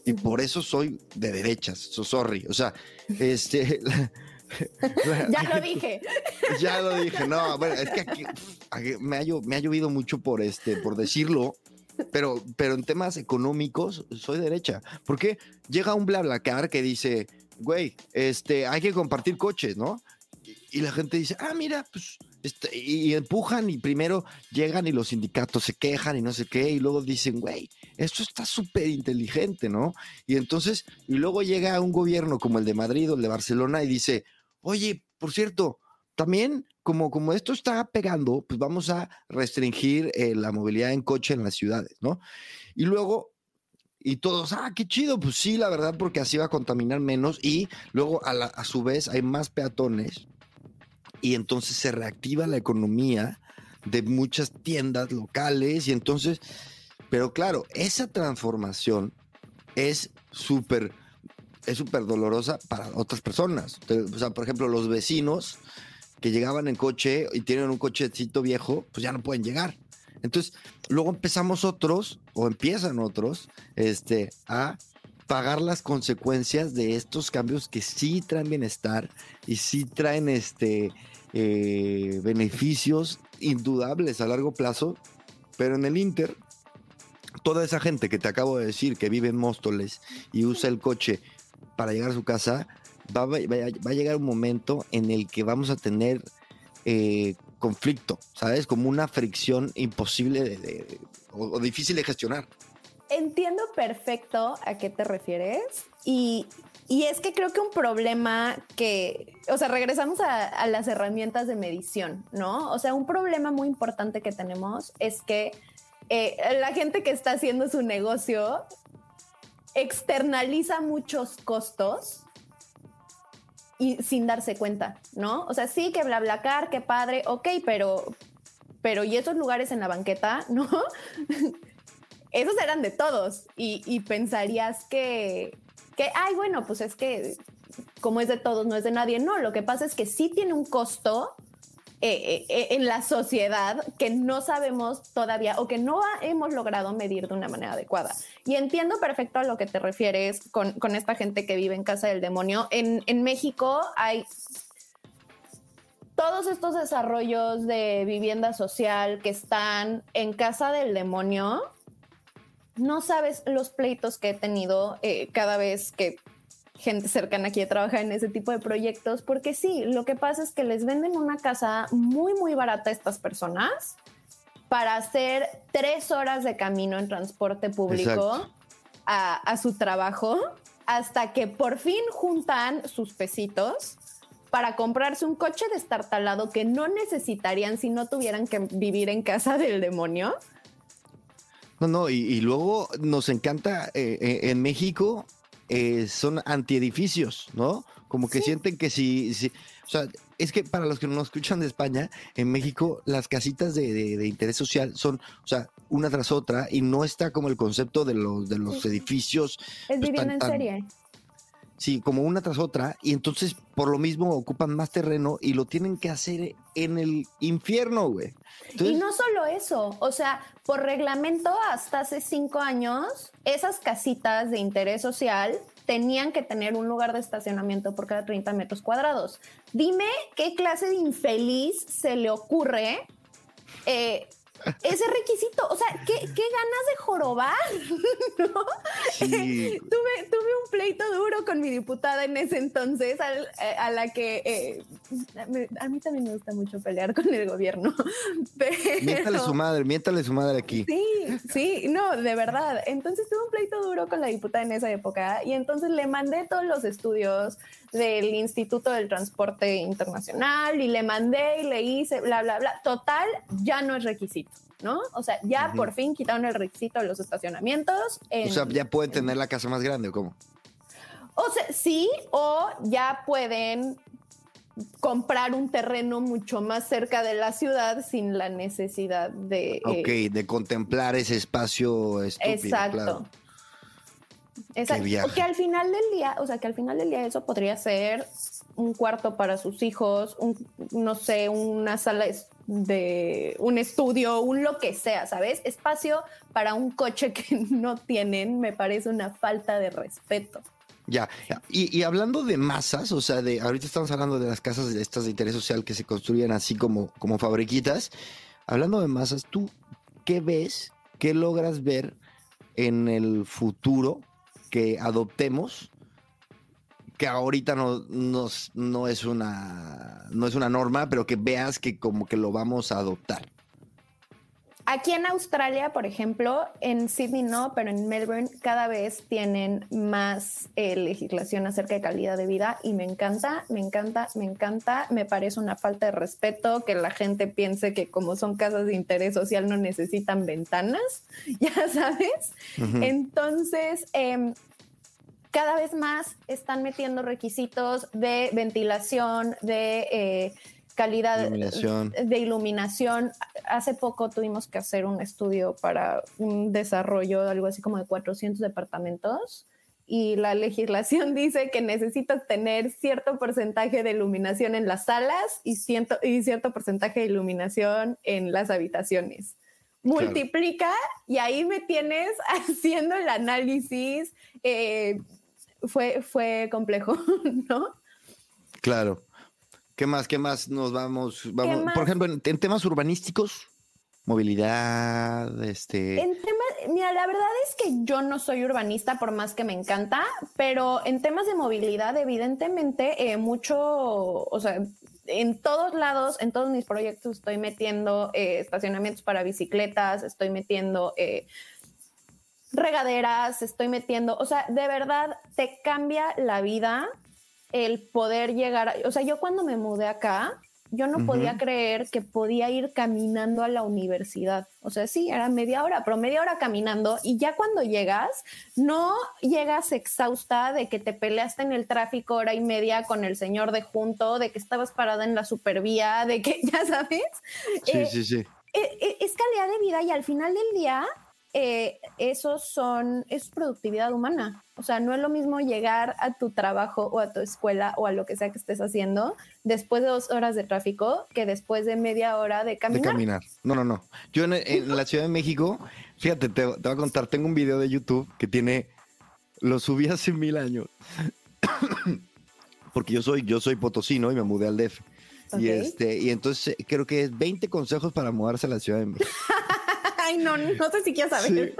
y por eso soy de derechas, so sorry. O sea, este... ya lo dije. Ya lo dije, no, bueno, es que aquí, me, ha, me ha llovido mucho por, este, por decirlo, pero, pero en temas económicos soy derecha. Porque llega un BlaBlaCar que dice, güey, este, hay que compartir coches, ¿no? Y, y la gente dice, ah, mira, pues este, y empujan y primero llegan y los sindicatos se quejan y no sé qué, y luego dicen, güey, esto está súper inteligente, ¿no? Y entonces, y luego llega un gobierno como el de Madrid o el de Barcelona y dice, oye, por cierto, también como, como esto está pegando, pues vamos a restringir eh, la movilidad en coche en las ciudades, ¿no? Y luego y todos, ah, qué chido, pues sí, la verdad, porque así va a contaminar menos y luego a, a su vez hay más peatones y entonces se reactiva la economía de muchas tiendas locales y entonces, pero claro, esa transformación es súper, es súper dolorosa para otras personas. O sea, por ejemplo, los vecinos que llegaban en coche y tienen un cochecito viejo, pues ya no pueden llegar. Entonces, luego empezamos otros, o empiezan otros, este, a pagar las consecuencias de estos cambios que sí traen bienestar y sí traen este, eh, beneficios indudables a largo plazo, pero en el Inter, toda esa gente que te acabo de decir que vive en Móstoles y usa el coche para llegar a su casa, va, a llegar un momento en el que vamos a tener eh, conflicto, ¿sabes? Como una fricción imposible o difícil de gestionar. Entiendo perfecto a qué te refieres y, es que creo que un problema que, o sea, regresamos a, las herramientas de medición, ¿no? O sea, un problema muy importante que tenemos es que eh, la gente que está haciendo su negocio externaliza muchos costos y sin darse cuenta, ¿no? O sea, sí que BlaBlaCar, qué padre, ok, pero, pero ¿y esos lugares en la banqueta, no? esos eran de todos y, pensarías que, que, ay, bueno, pues es que como es de todos, no es de nadie. No, lo que pasa es que sí tiene un costo eh, eh, en la sociedad que no sabemos todavía o que no hemos logrado medir de una manera adecuada. Y entiendo perfecto a lo que te refieres con, con esta gente que vive en casa del demonio. En, en México hay todos estos desarrollos de vivienda social que están en casa del demonio no sabes los pleitos que he tenido eh, cada vez que gente cercana aquí trabaja en ese tipo de proyectos, porque sí, lo que pasa es que les venden una casa muy, muy barata a estas personas para hacer tres horas de camino en transporte público a, su trabajo, hasta que por fin juntan sus pesitos para comprarse un coche destartalado que no necesitarían si no tuvieran que vivir en casa del demonio. No, no, y, luego nos encanta eh, eh, en México eh, son antiedificios, ¿no? Como que sienten que si, si, o sea, es que para los que no nos escuchan de España, en México las casitas de, interés social son, o sea, una tras otra y no está como el concepto de los, de los edificios. Es pues, en serie. Sí, como una tras otra, y entonces por lo mismo ocupan más terreno y lo tienen que hacer en el infierno, güey. y no solo eso, o sea, por reglamento hasta hace cinco años, esas casitas de interés social tenían que tener un lugar de estacionamiento por cada 30 metros cuadrados. Dime qué clase de infeliz se le ocurre eh, ese requisito. O sea, ¿qué, ganas de jorobar? tuve, tuve un pleito duro con mi diputada en ese entonces, eh, a la que eh, a mí también me gusta mucho pelear con el gobierno. Miéntale su madre, miéntale su madre aquí. Sí, sí, no, de verdad. Entonces tuve un pleito duro con la diputada en esa época y entonces le mandé todos los estudios del Instituto del Transporte Internacional y le mandé y le hice, bla, bla, bla. Total, ya no es requisito. ¿no? O sea, ya por fin quitaron el requisito de los estacionamientos. o sea, ya pueden tener la casa más grande o cómo? O sea, sí, o ya pueden comprar un terreno mucho más cerca de la ciudad sin la necesidad de... Ok, de contemplar ese espacio estúpido. Exacto. Exacto. que al final del día, o sea, que al final del día eso podría ser un cuarto para sus hijos, un, no sé, una sala de un estudio, un lo que sea, ¿sabes? Espacio para un coche que no tienen me parece una falta de respeto. Ya, Y, hablando de masas, o sea, de ahorita estamos hablando de las casas de estas de interés social que se construyen así como, como fabriquitas. Hablando de masas, ¿tú qué ves, qué logras ver en el futuro que adoptemos que ahorita no, no, es una, no es una norma, pero que veas que como que lo vamos a adoptar. Aquí en Australia, por ejemplo, en Sydney no, pero en Melbourne cada vez tienen más eh, legislación acerca de calidad de vida y me encanta, me encanta, me encanta. Me parece una falta de respeto que la gente piense que como son casas de interés social no necesitan ventanas, ya sabes. Entonces, eh, cada vez más están metiendo requisitos de ventilación, de eh, calidad de iluminación. Hace poco tuvimos que hacer un estudio para un desarrollo, algo así como de 400 departamentos. Y la legislación dice que necesitas tener cierto porcentaje de iluminación en las salas y, y cierto porcentaje de iluminación en las habitaciones multiplica y ahí me tienes haciendo el análisis, eh, fue, fue complejo, ¿no? Claro. ¿Qué más? ¿Qué más nos vamos? vamos Por ejemplo, en, temas urbanísticos, movilidad, este. En temas, mira, la verdad es que yo no soy urbanista, por más que me encanta, pero en temas de movilidad, evidentemente, eh, mucho, o sea, en todos lados, en todos mis proyectos estoy metiendo eh, estacionamientos para bicicletas, estoy metiendo eh, regaderas, estoy metiendo, o sea, de verdad te cambia la vida el poder llegar, o sea, yo cuando me mudé acá, yo no podía creer que podía ir caminando a la universidad. O sea, sí, era media hora, pero media hora caminando y ya cuando llegas, no llegas exhausta de que te peleaste en el tráfico hora y media con el señor de junto, de que estabas parada en la supervía, de que, ya sabes. Sí, sí, sí. Eh, eh, es calidad de vida y al final del día eh, esos son, es productividad humana. O sea, no es lo mismo llegar a tu trabajo o a tu escuela o a lo que sea que estés haciendo después de dos horas de tráfico que después de media hora de caminar. De caminar. No, no, no. Yo en, la Ciudad de México, fíjate, te, voy a contar, tengo un video de YouTube que tiene, lo subí hace mil años. Porque yo soy, yo soy potosino y me mudé al DF. Y este, y entonces creo que es 20 consejos para mudarse a la Ciudad de México. Ay, no, no sé si quieres saber.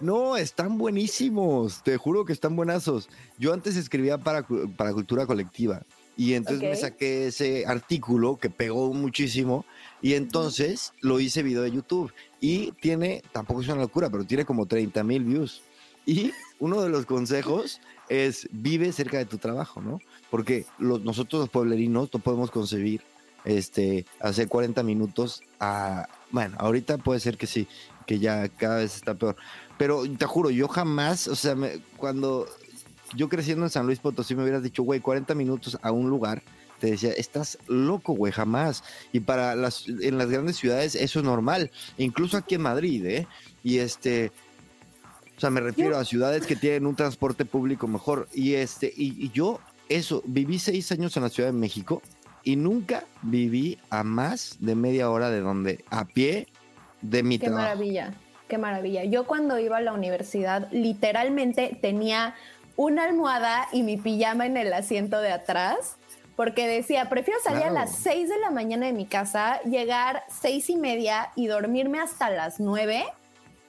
No, están buenísimos. Te juro que están buenazos. Yo antes escribía para, para Cultura Colectiva y entonces me saqué ese artículo que pegó muchísimo y entonces lo hice video de YouTube y tiene, tampoco es una locura, pero tiene como 30 mil views. Y uno de los consejos es vive cerca de tu trabajo, ¿no? Porque nosotros los pueblerinos no podemos concebir este, hace 40 minutos a, bueno, ahorita puede ser que sí, que ya cada vez está peor. Pero te juro, yo jamás, o sea, cuando yo creciendo en San Luis Potosí me hubieras dicho, güey, 40 minutos a un lugar, te decía, estás loco, güey, jamás. Y para las, en las grandes ciudades eso es normal, incluso aquí en Madrid, ¿eh? Y este, o sea, me refiero a ciudades que tienen un transporte público mejor. Y este, y, yo, eso, viví seis años en la Ciudad de México y nunca viví a más de media hora de donde, a pie de mi Qué maravilla, qué maravilla. Yo cuando iba a la universidad, literalmente tenía una almohada y mi pijama en el asiento de atrás porque decía, prefiero salir a las 6 de la mañana de mi casa, llegar seis y media y dormirme hasta las 9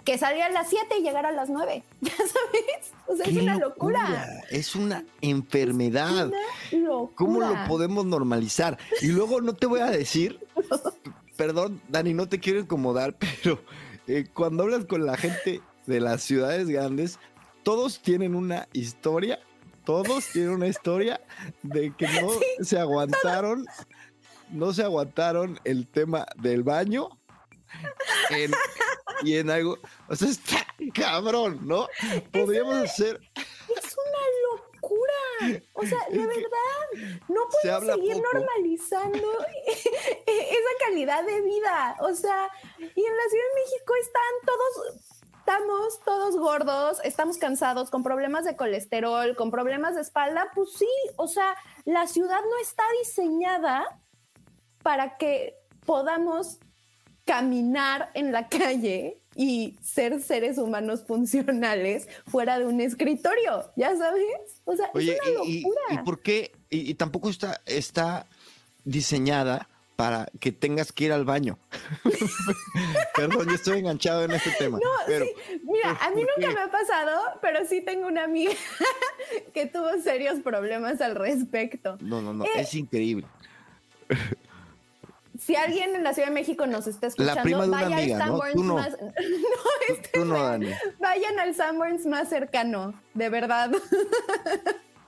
que salir a las 7 y llegar a las 9. ¿Ya sabes? O sea, es una locura. Es una enfermedad. ¿Cómo lo podemos normalizar? Y luego no te voy a decir, perdón, Dani, no te quiero incomodar, pero eh, cuando hablas con la gente de las ciudades grandes, todos tienen una historia todos tienen una historia de que no se aguantaron, no se aguantaron el tema del baño y en algo, o sea, está cabrón, ¿no? Podríamos hacer... Es una locura. O sea, de verdad, no puedes seguir normalizando esa calidad de vida. O sea, y en la Ciudad de México están todos estamos todos gordos, estamos cansados, con problemas de colesterol, con problemas de espalda, pues sí, o sea, la ciudad no está diseñada para que podamos caminar en la calle y ser seres humanos funcionales fuera de un escritorio, ¿ya sabes? O sea, es una locura. Y, y, por qué? Y, tampoco está, está diseñada para que tengas que ir al baño. Perdón, yo estoy enganchado en este tema. No, Mira, a mí nunca me ha pasado, pero sí tengo una amiga que tuvo serios problemas al respecto. No, no, no, eh, es increíble. Si alguien en la Ciudad de México nos está escuchando, vaya al Sanborns más. Vayan al Sanborns más cercano, de verdad.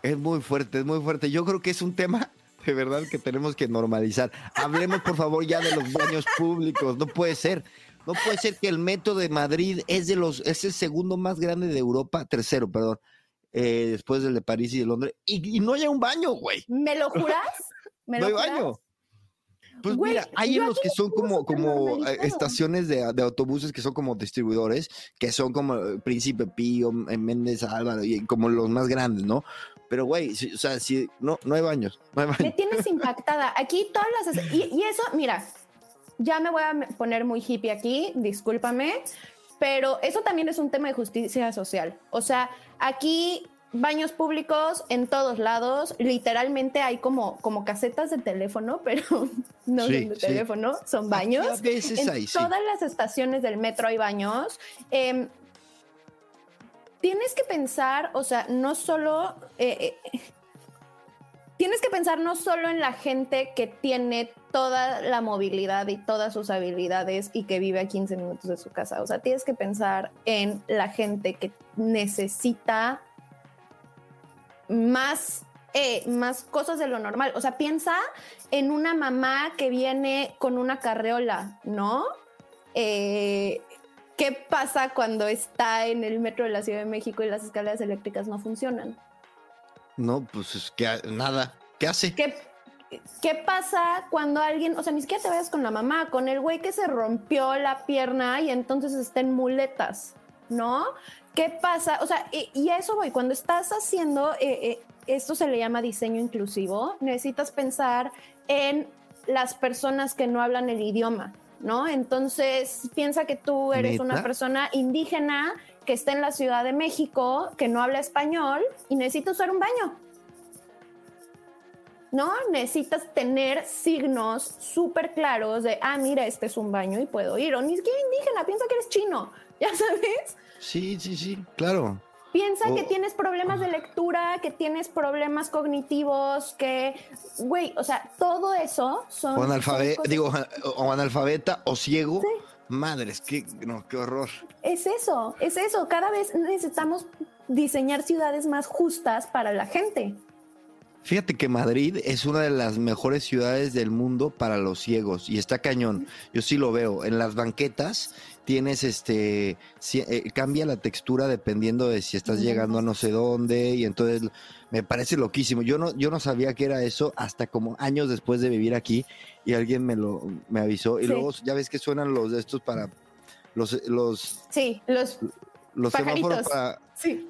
Es muy fuerte, es muy fuerte. Yo creo que es un tema de verdad que tenemos que normalizar. Hablemos, por favor, ya de los baños públicos. No puede ser. No puede ser que el metro de Madrid es de los, es el segundo más grande de Europa, tercero, perdón, eh, después del de París y de Londres, y, no haya un baño, güey. ¿Me lo juras? ¿Me no hay baño. Pues mira, hay en los que son como, como eh, estaciones de, autobuses que son como distribuidores, que son como Príncipe Pío, Méndez Álvaro, y como los más grandes, ¿no? Pero, güey, o sea, si no, no hay baños, no hay baños. Me tienes impactada. Aquí todas las... Y, y eso, mira, ya me voy a poner muy hippie aquí, discúlpame, pero eso también es un tema de justicia social. O sea, aquí baños públicos en todos lados, literalmente hay como, como casetas de teléfono, pero no son de teléfono, son baños. en todas las estaciones del metro hay baños. Eh, tienes que pensar, o sea, no solo... Eh, eh, tienes que pensar no solo en la gente que tiene toda la movilidad y todas sus habilidades y que vive a 15 minutos de su casa. O sea, tienes que pensar en la gente que necesita más, eh, más cosas de lo normal. O sea, piensa en una mamá que viene con una carreola, ¿no? Eh, ¿Qué pasa cuando está en el metro de la Ciudad de México y las escaleras eléctricas no funcionan? No, pues es que nada. ¿Qué hace? ¿Qué, ¿Qué pasa cuando alguien, o sea, ni siquiera te vayas con la mamá, con el güey que se rompió la pierna y entonces está en muletas, ¿no? ¿Qué pasa? O sea, y, a eso voy, cuando estás haciendo, eh, eh, esto se le llama diseño inclusivo, necesitas pensar en las personas que no hablan el idioma, ¿no? Entonces, piensa que tú eres una persona indígena que está en la Ciudad de México, que no habla español y necesita usar un baño. ¿No? Necesitas tener signos súper claros de, ah, mira, este es un baño y puedo ir. O ni siquiera indígena, piensa que eres chino, ¿ya sabes? Sí, sí, sí, claro. Piensa que tienes problemas de lectura, que tienes problemas cognitivos, que, güey, o sea, todo eso son... O analfabeta, digo, o analfabeta o ciego. Madres, qué, no, qué horror. Es eso, es eso. Cada vez necesitamos diseñar ciudades más justas para la gente. Fíjate que Madrid es una de las mejores ciudades del mundo para los ciegos y está cañón. Yo sí lo veo. En las banquetas tienes este, eh, cambia la textura dependiendo de si estás llegando a no sé dónde y entonces me parece loquísimo. Yo no, yo no sabía que era eso hasta como años después de vivir aquí y alguien me lo me avisó y luego ya ves que suenan los de estos para los los sí los los semáforos para sí.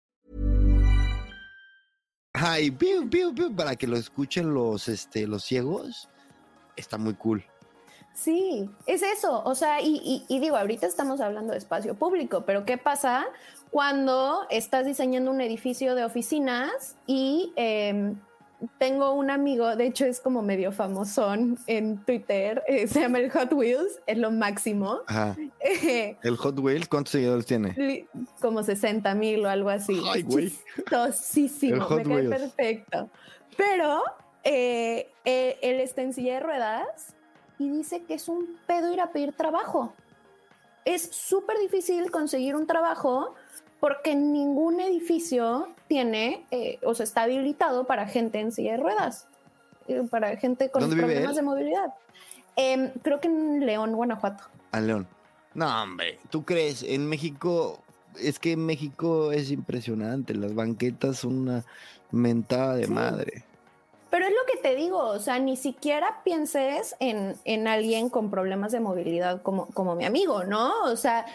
Ay, para que lo escuchen los, este, los ciegos, está muy cool. Sí, es eso. O sea, y, digo, ahorita estamos hablando de espacio público, pero ¿qué pasa cuando estás diseñando un edificio de oficinas y em, tengo un amigo, de hecho es como medio famosón en Twitter, eh, se llama el Hot Wheels, es lo máximo. ¿El Hot Wheels cuántos seguidores tiene? Como 60 mil o algo así. Ay, güey. Chistosísimo, me cae perfecto. Pero eh, eh, él está en silla de ruedas y dice que es un pedo ir a pedir trabajo. Es súper difícil conseguir un trabajo porque ningún edificio tiene eh, o sea, está habilitado para gente en silla de ruedas, eh, para gente con problemas de movilidad. Em, creo que en León, Guanajuato. A León. No, hombre, ¿tú crees? En México, es que en México es impresionante, las banquetas son una mentada de madre. Pero es lo que te digo, o sea, ni siquiera pienses en, en alguien con problemas de movilidad como, como mi amigo, ¿no? O sea,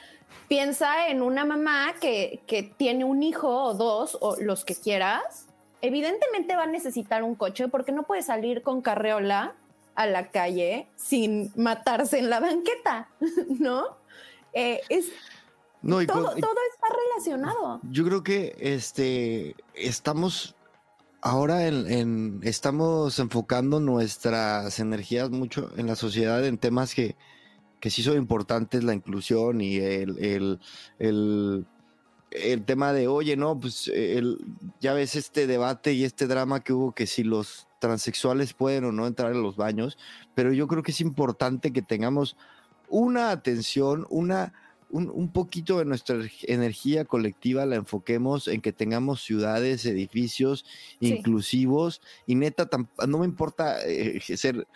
Piensa en una mamá que, tiene un hijo o dos o los que quieras. Evidentemente va a necesitar un coche porque no puede salir con carreola a la calle sin matarse en la banqueta, ¿no? Eh, es, todo, está relacionado. Yo creo que este estamos ahora en, estamos enfocando nuestras energías mucho en la sociedad en temas que, que sí son importantes la inclusión y el, el, tema de, oye, no, pues el, ya ves este debate y este drama que hubo que si los transexuales pueden o no entrar en los baños, pero yo creo que es importante que tengamos una atención, una... Un, poquito de nuestra energía colectiva la enfoquemos en que tengamos ciudades, edificios inclusivos y neta, no me importa eh, ser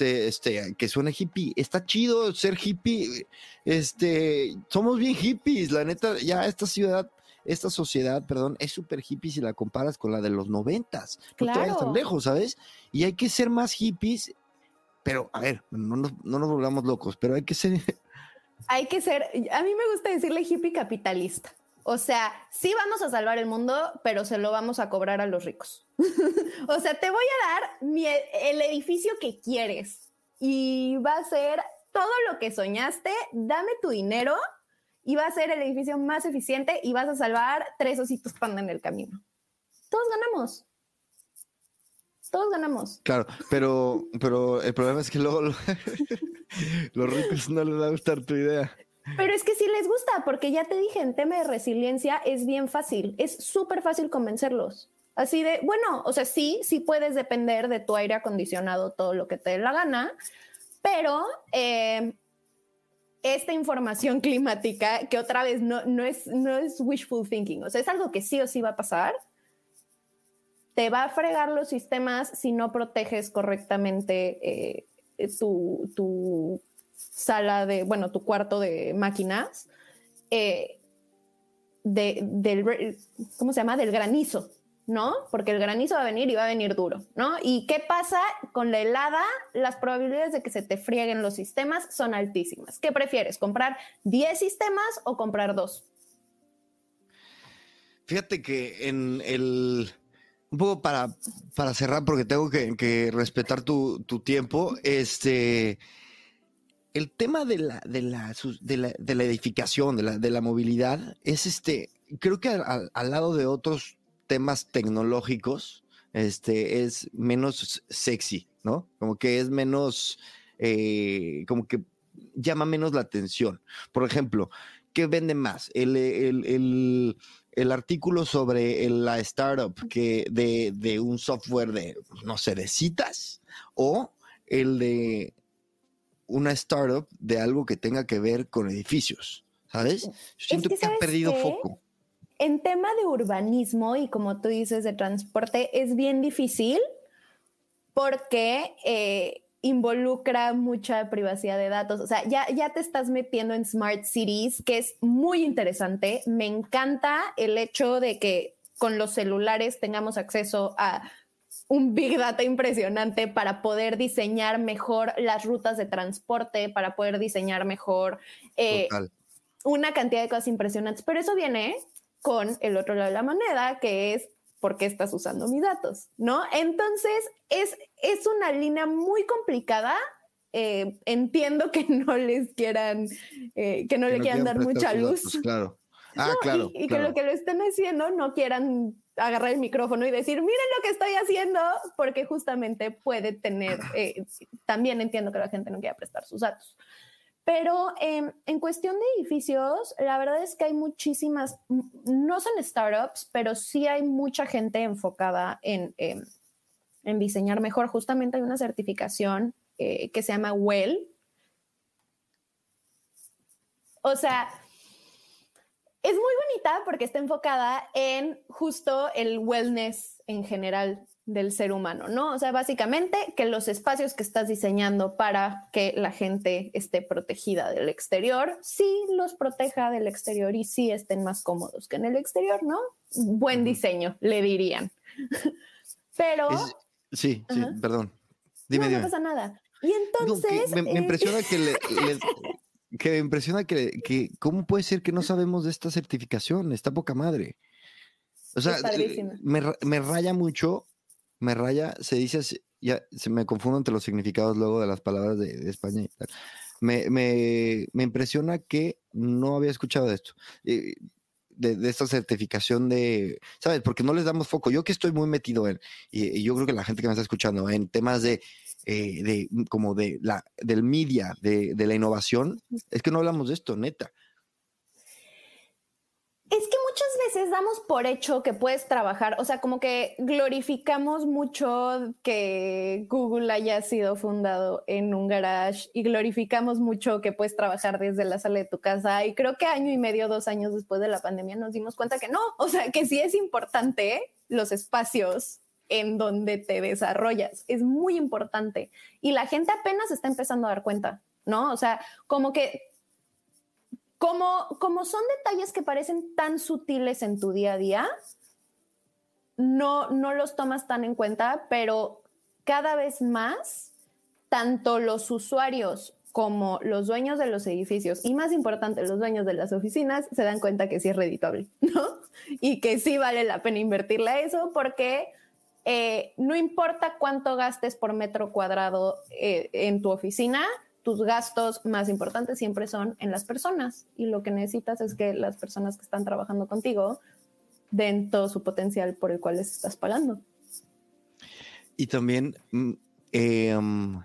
este, que suene hippie. Está chido ser hippie. Este, somos bien hippies, la neta, ya esta ciudad, esta sociedad, perdón, es súper hippie si la comparas con la de los noventas. No te vayas tan lejos, ¿sabes? Y hay que ser más hippies, pero a ver, no nos, no nos volvamos locos, pero hay que ser... Hay que ser, a mí me gusta decirle hippie capitalista. O sea, sí vamos a salvar el mundo, pero se lo vamos a cobrar a los ricos. o sea, te voy a dar el edificio que quieres y va a ser todo lo que soñaste, dame tu dinero y va a ser el edificio más eficiente y vas a salvar tres ositos panda en el camino. Todos ganamos. Todos ganamos. Claro, pero, pero el problema es que luego los ricos no les va a gustar tu idea. Pero es que sí les gusta, porque ya te dije, en tema de resiliencia es bien fácil, es súper fácil convencerlos. Así de, bueno, o sea, sí, sí puedes depender de tu aire acondicionado todo lo que te dé la gana, pero eh, esta información climática, que otra vez no, no, es, no es wishful thinking, o sea, es algo que sí o sí va a pasar, te va a fregar los sistemas si no proteges correctamente eh, tu, tu sala de, bueno, tu cuarto de máquinas, eh, de, del, ¿cómo se llama? Del granizo, ¿no? Porque el granizo va a venir y va a venir duro, ¿no? ¿Y qué pasa con la helada? Las probabilidades de que se te frieguen los sistemas son altísimas. ¿Qué prefieres? ¿Comprar 10 sistemas o comprar dos? Fíjate que en el... Un poco para, para cerrar, porque tengo que, respetar tu, tu tiempo, este el tema de la, de la, de la, edificación, de la, de la movilidad, es este, creo que al, lado de otros temas tecnológicos, este, es menos sexy, ¿no? Como que es menos, eh, como que llama menos la atención. Por ejemplo, ¿qué vende más? El, el, el, artículo sobre la startup que de, de, un software de, no sé, de citas o el de una startup de algo que tenga que ver con edificios, ¿sabes? siento que, ha perdido foco. En tema de urbanismo y como tú dices de transporte es bien difícil porque eh, involucra mucha privacidad de datos. O sea, ya, ya te estás metiendo en smart cities, que es muy interesante. Me encanta el hecho de que con los celulares tengamos acceso a un big data impresionante para poder diseñar mejor las rutas de transporte, para poder diseñar mejor eh, una cantidad de cosas impresionantes. Pero eso viene con el otro lado de la moneda, que es por qué estás usando mis datos, ¿no? Entonces, es, es una línea muy complicada. Eh, entiendo que no les quieran, eh, que no le quieran dar mucha luz. claro. Ah, claro. Y, que lo que lo estén haciendo no quieran agarrar el micrófono y decir, miren lo que estoy haciendo, porque justamente puede tener, eh, también entiendo que la gente no quiera prestar sus datos. Pero em, en cuestión de edificios, la verdad es que hay muchísimas, no son startups, pero sí hay mucha gente enfocada en, em, en diseñar mejor. Justamente hay una certificación eh, que se llama WELL. O sea, es muy bonita porque está enfocada en justo el wellness en general del ser humano, ¿no? O sea, básicamente que los espacios que estás diseñando para que la gente esté protegida del exterior, sí los proteja del exterior y sí estén más cómodos que en el exterior, ¿no? Buen diseño, le dirían. Pero... sí, sí, perdón. Dime, no, no pasa nada. Y entonces... me, impresiona que le, que me impresiona que, que, cómo puede ser que no sabemos de esta certificación, está poca madre. O sea, me, me, raya mucho me raya, se dice, ya se me confundo entre los significados luego de las palabras de, España y tal. Me, me, me, impresiona que no había escuchado de esto. Eh, de, esta certificación de, ¿sabes? Porque no les damos foco. Yo que estoy muy metido en, y, yo creo que la gente que me está escuchando, en temas de, eh, de como de la, del media, de, de la innovación, es que no hablamos de esto, neta. Es que muchas veces damos por hecho que puedes trabajar, o sea, como que glorificamos mucho que Google haya sido fundado en un garage y glorificamos mucho que puedes trabajar desde la sala de tu casa y creo que año y medio, dos años después de la pandemia nos dimos cuenta que no, o sea, que sí es importante los espacios en donde te desarrollas, es muy importante y la gente apenas está empezando a dar cuenta, ¿no? O sea, como que como, como son detalles que parecen tan sutiles en tu día a día, no, no los tomas tan en cuenta, pero cada vez más, tanto los usuarios como los dueños de los edificios y más importante, los dueños de las oficinas se dan cuenta que sí es reditable, ¿no? Y que sí vale la pena invertirle a eso porque eh, no importa cuánto gastes por metro cuadrado eh, en tu oficina, tus gastos más importantes siempre son en las personas y lo que necesitas es que las personas que están trabajando contigo den todo su potencial por el cual les estás pagando. Y también mm, em,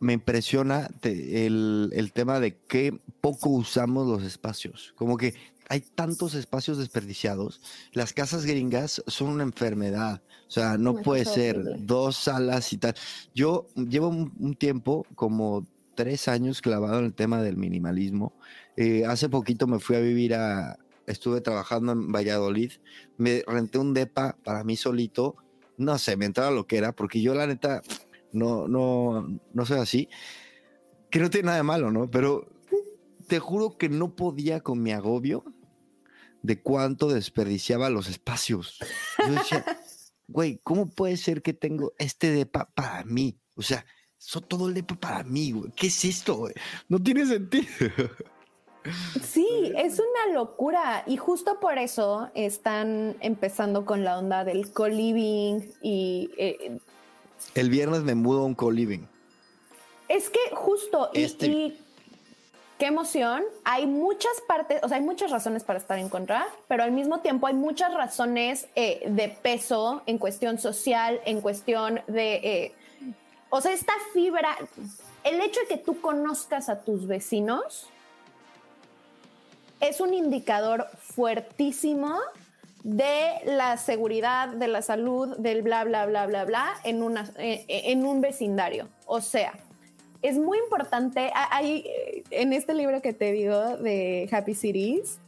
me impresiona el, el, tema de que poco usamos los espacios. Como que hay tantos espacios desperdiciados. Las casas gringas son una enfermedad. O sea, no puede ser dos salas y tal. Yo llevo un tiempo, como tres años clavado en el tema del minimalismo. Eh, hace poquito me fui a vivir a, estuve trabajando en Valladolid, me renté un depa para mí solito, no sé, me entraba lo que era, porque yo la neta no, no, no soy así, que no tiene nada de malo, ¿no? Pero te juro que no podía con mi agobio de cuánto desperdiciaba los espacios. Yo decía, güey, ¿cómo puede ser que tengo este depa para mí? O sea, eso todo el depa para mí, güey. ¿Qué es esto, güey? No tiene sentido. Sí, es una locura y justo por eso están empezando con la onda del co-living y... Eh, el viernes me mudo a un co-living. Es que justo, y, este qué emoción. Hay muchas partes, o sea, hay muchas razones para estar en contra, pero al mismo tiempo hay muchas razones eh, de peso en cuestión social, en cuestión de, eh, o sea, esta fibra, el hecho de que tú conozcas a tus vecinos es un indicador fuertísimo de la seguridad, de la salud, del bla, bla, bla, bla, bla, en, una, eh, en un vecindario. O sea, es muy importante. Hay, eh, en este libro que te digo de Happy Cities,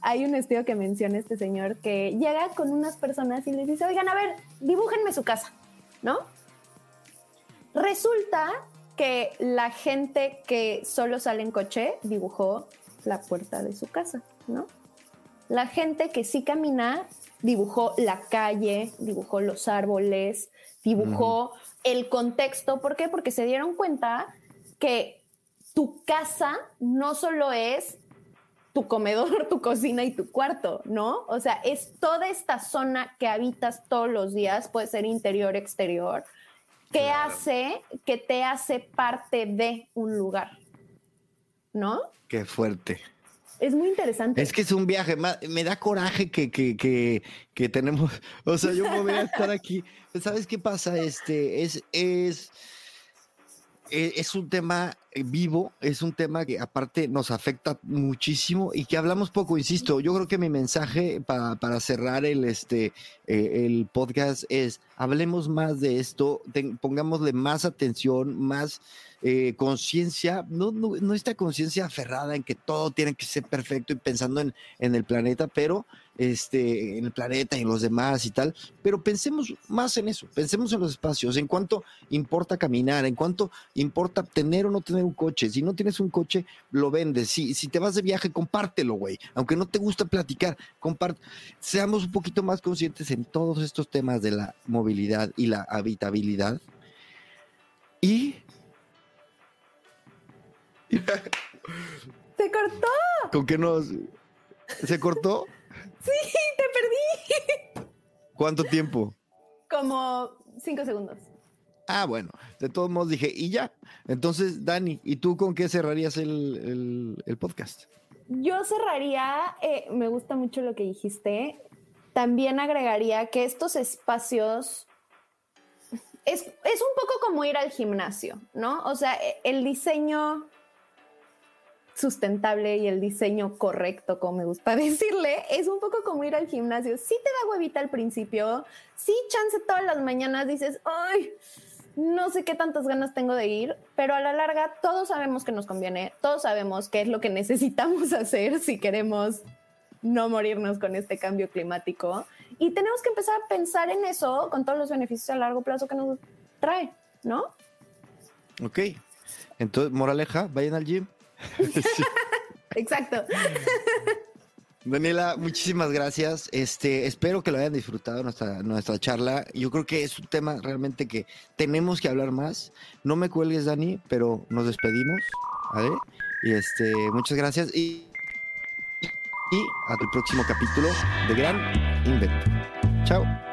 hay un estudio que menciona este señor que llega con unas personas y les dice, oigan, a ver, dibújenme su casa, ¿no? Resulta que la gente que solo sale en coche dibujó la puerta de su casa, ¿no? La gente que sí camina dibujó la calle, dibujó los árboles, dibujó el contexto. ¿Por qué? Porque se dieron cuenta que tu casa no solo es tu comedor, tu cocina y tu cuarto, ¿no? O sea, es toda esta zona que habitas todos los días, puede ser interior, exterior, que hace, que te hace parte de un lugar, ¿no? Qué fuerte. Es muy interesante. Es que es un viaje, me da coraje que, que, que, que tenemos, o sea, yo voy a estar aquí. ¿Sabes qué pasa? Este, es, es, e, es un tema vivo, es un tema que aparte nos afecta muchísimo y que hablamos poco, insisto, yo creo que mi mensaje para cerrar el, este, eh, el podcast es, hablemos más de esto, pongámosle más atención, más eh, conciencia, no, no, esta conciencia aferrada en que todo tiene que ser perfecto y pensando en, en el planeta, pero este, en el planeta y en los demás y tal, pero pensemos más en eso, pensemos en los espacios, en cuánto importa caminar, en cuánto importa tener o no tener un coche, si no tienes un coche, lo vendes, si, si te vas de viaje, compártelo, güey, aunque no te gusta platicar, comparte, seamos un poquito más conscientes en todos estos temas de la movilidad y la habitabilidad y ¡Se cortó! ¿Con qué nos...? ¿Se cortó? sí, te perdí. ¿Cuánto tiempo? Como cinco segundos. Ah, bueno, de todos modos dije, y ya. Entonces, Dani, ¿y tú con qué cerrarías el, podcast? Yo cerraría, eh, me gusta mucho lo que dijiste. También agregaría que estos espacios es, es, un poco como ir al gimnasio, ¿no? O sea, el diseño sustentable y el diseño correcto, como me gusta decirle, es un poco como ir al gimnasio. Sí te da huevita al principio, sí chance todas las mañanas dices, ay, no sé qué tantas ganas tengo de ir, pero a la larga todos sabemos que nos conviene, todos sabemos qué es lo que necesitamos hacer si queremos no morirnos con este cambio climático. Y tenemos que empezar a pensar en eso con todos los beneficios a largo plazo que nos trae, ¿no? Ok. Entonces, moraleja, vayan al gym. Exacto. Daniela, muchísimas gracias. Este, espero que lo hayan disfrutado nuestra, charla. Yo creo que es un tema realmente que tenemos que hablar más. No me cuelgues, Dani, pero nos despedimos. ¿vale? Y este, muchas gracias y, y hasta el próximo capítulo de Gran Invento. Chao.